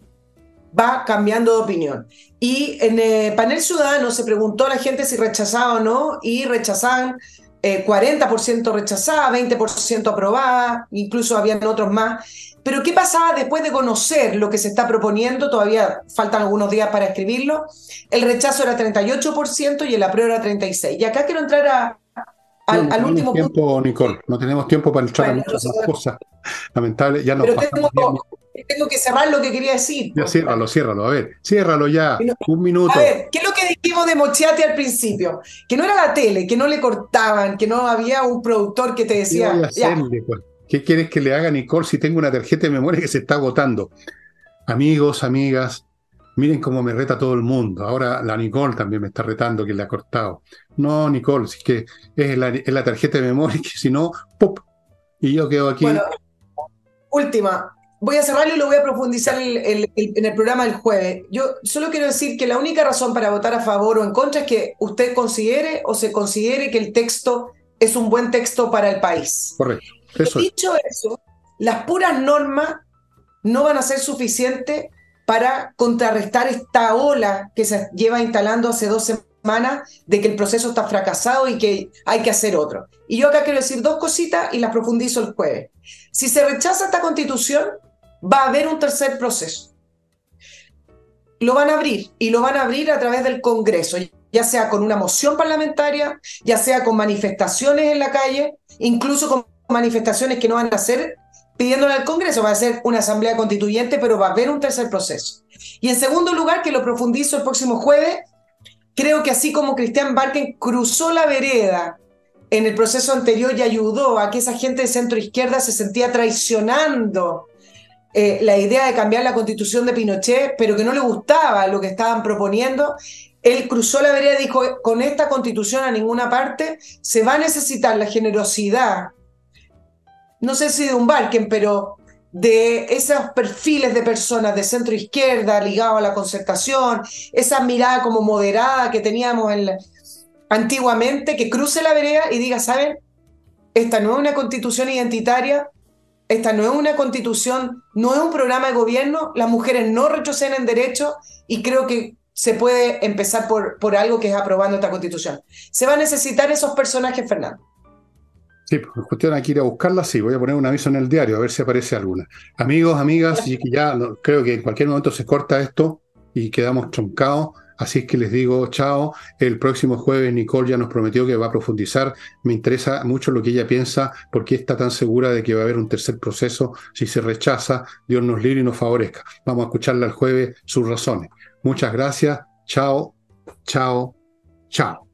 va cambiando de opinión. Y en el panel ciudadano se preguntó a la gente si rechazaba o no, y rechazaban 40% eh, rechazada, 20% aprobada, incluso habían otros más. Pero ¿qué pasaba después de conocer lo que se está proponiendo? Todavía faltan algunos días para escribirlo. El rechazo era 38% y el apruebo era 36%. Y acá quiero entrar a, al, no, último tiempo, Nicole, no tenemos tiempo para entrar a muchas cosas. Lamentable, ya no Pero tengo, que cerrar lo que quería decir. Ya ciérralo, ciérralo, a ver, ciérralo ya, un minuto. A ver, ¿qué es lo que dijimos de Mochiati al principio? Que no era la tele, que no le cortaban, que no había un productor que te decía. ¿Qué, pues? ¿Qué quieres que le haga, Nicole, si tengo una tarjeta de memoria que se está agotando? Amigos, amigas, miren cómo me reta todo el mundo. Ahora la Nicole también me está retando que le ha cortado. No, Nicole, si es que es la, tarjeta de memoria que si no, ¡pop! Y yo quedo aquí. Bueno, última. Voy a cerrarlo y lo voy a profundizar en el programa del jueves. Yo solo quiero decir que la única razón para votar a favor o en contra es que usted considere o se considere que el texto es un buen texto para el país. Correcto. dicho eso, las puras normas no van a ser suficientes para contrarrestar esta ola que se lleva instalando hace dos semanas de que el proceso está fracasado y que hay que hacer otro. Y yo acá quiero decir dos cositas y las profundizo el jueves. Si se rechaza esta constitución, va a haber un tercer proceso. Lo van a abrir y lo van a abrir a través del Congreso, ya sea con una moción parlamentaria, ya sea con manifestaciones en la calle, incluso con manifestaciones que no van a hacer pidiéndole al Congreso, va a ser una asamblea constituyente, pero va a haber un tercer proceso. Y en segundo lugar, que lo profundizo el próximo jueves, creo que así como Cristian Barken cruzó la vereda en el proceso anterior y ayudó a que esa gente de centro izquierda se sentía traicionando eh, la idea de cambiar la constitución de Pinochet, pero que no le gustaba lo que estaban proponiendo, él cruzó la vereda y dijo, con esta constitución a ninguna parte se va a necesitar la generosidad no sé si de un Balken, pero de esos perfiles de personas de centro izquierda ligados a la concertación, esa mirada como moderada que teníamos antiguamente, que cruce la vereda y diga, ¿saben? Esta no es una constitución identitaria, esta no es una constitución, no es un programa de gobierno, las mujeres no retroceden en derechos y creo que se puede empezar por, por algo que es aprobando esta constitución. Se va a necesitar esos personajes, Fernando. Sí, pues cuestión que ir a buscarla, sí, voy a poner un aviso en el diario a ver si aparece alguna. Amigos, amigas, ya creo que en cualquier momento se corta esto y quedamos troncados. Así es que les digo chao. El próximo jueves Nicole ya nos prometió que va a profundizar. Me interesa mucho lo que ella piensa, porque está tan segura de que va a haber un tercer proceso. Si se rechaza, Dios nos libre y nos favorezca. Vamos a escucharle el jueves sus razones. Muchas gracias. Chao, chao, chao.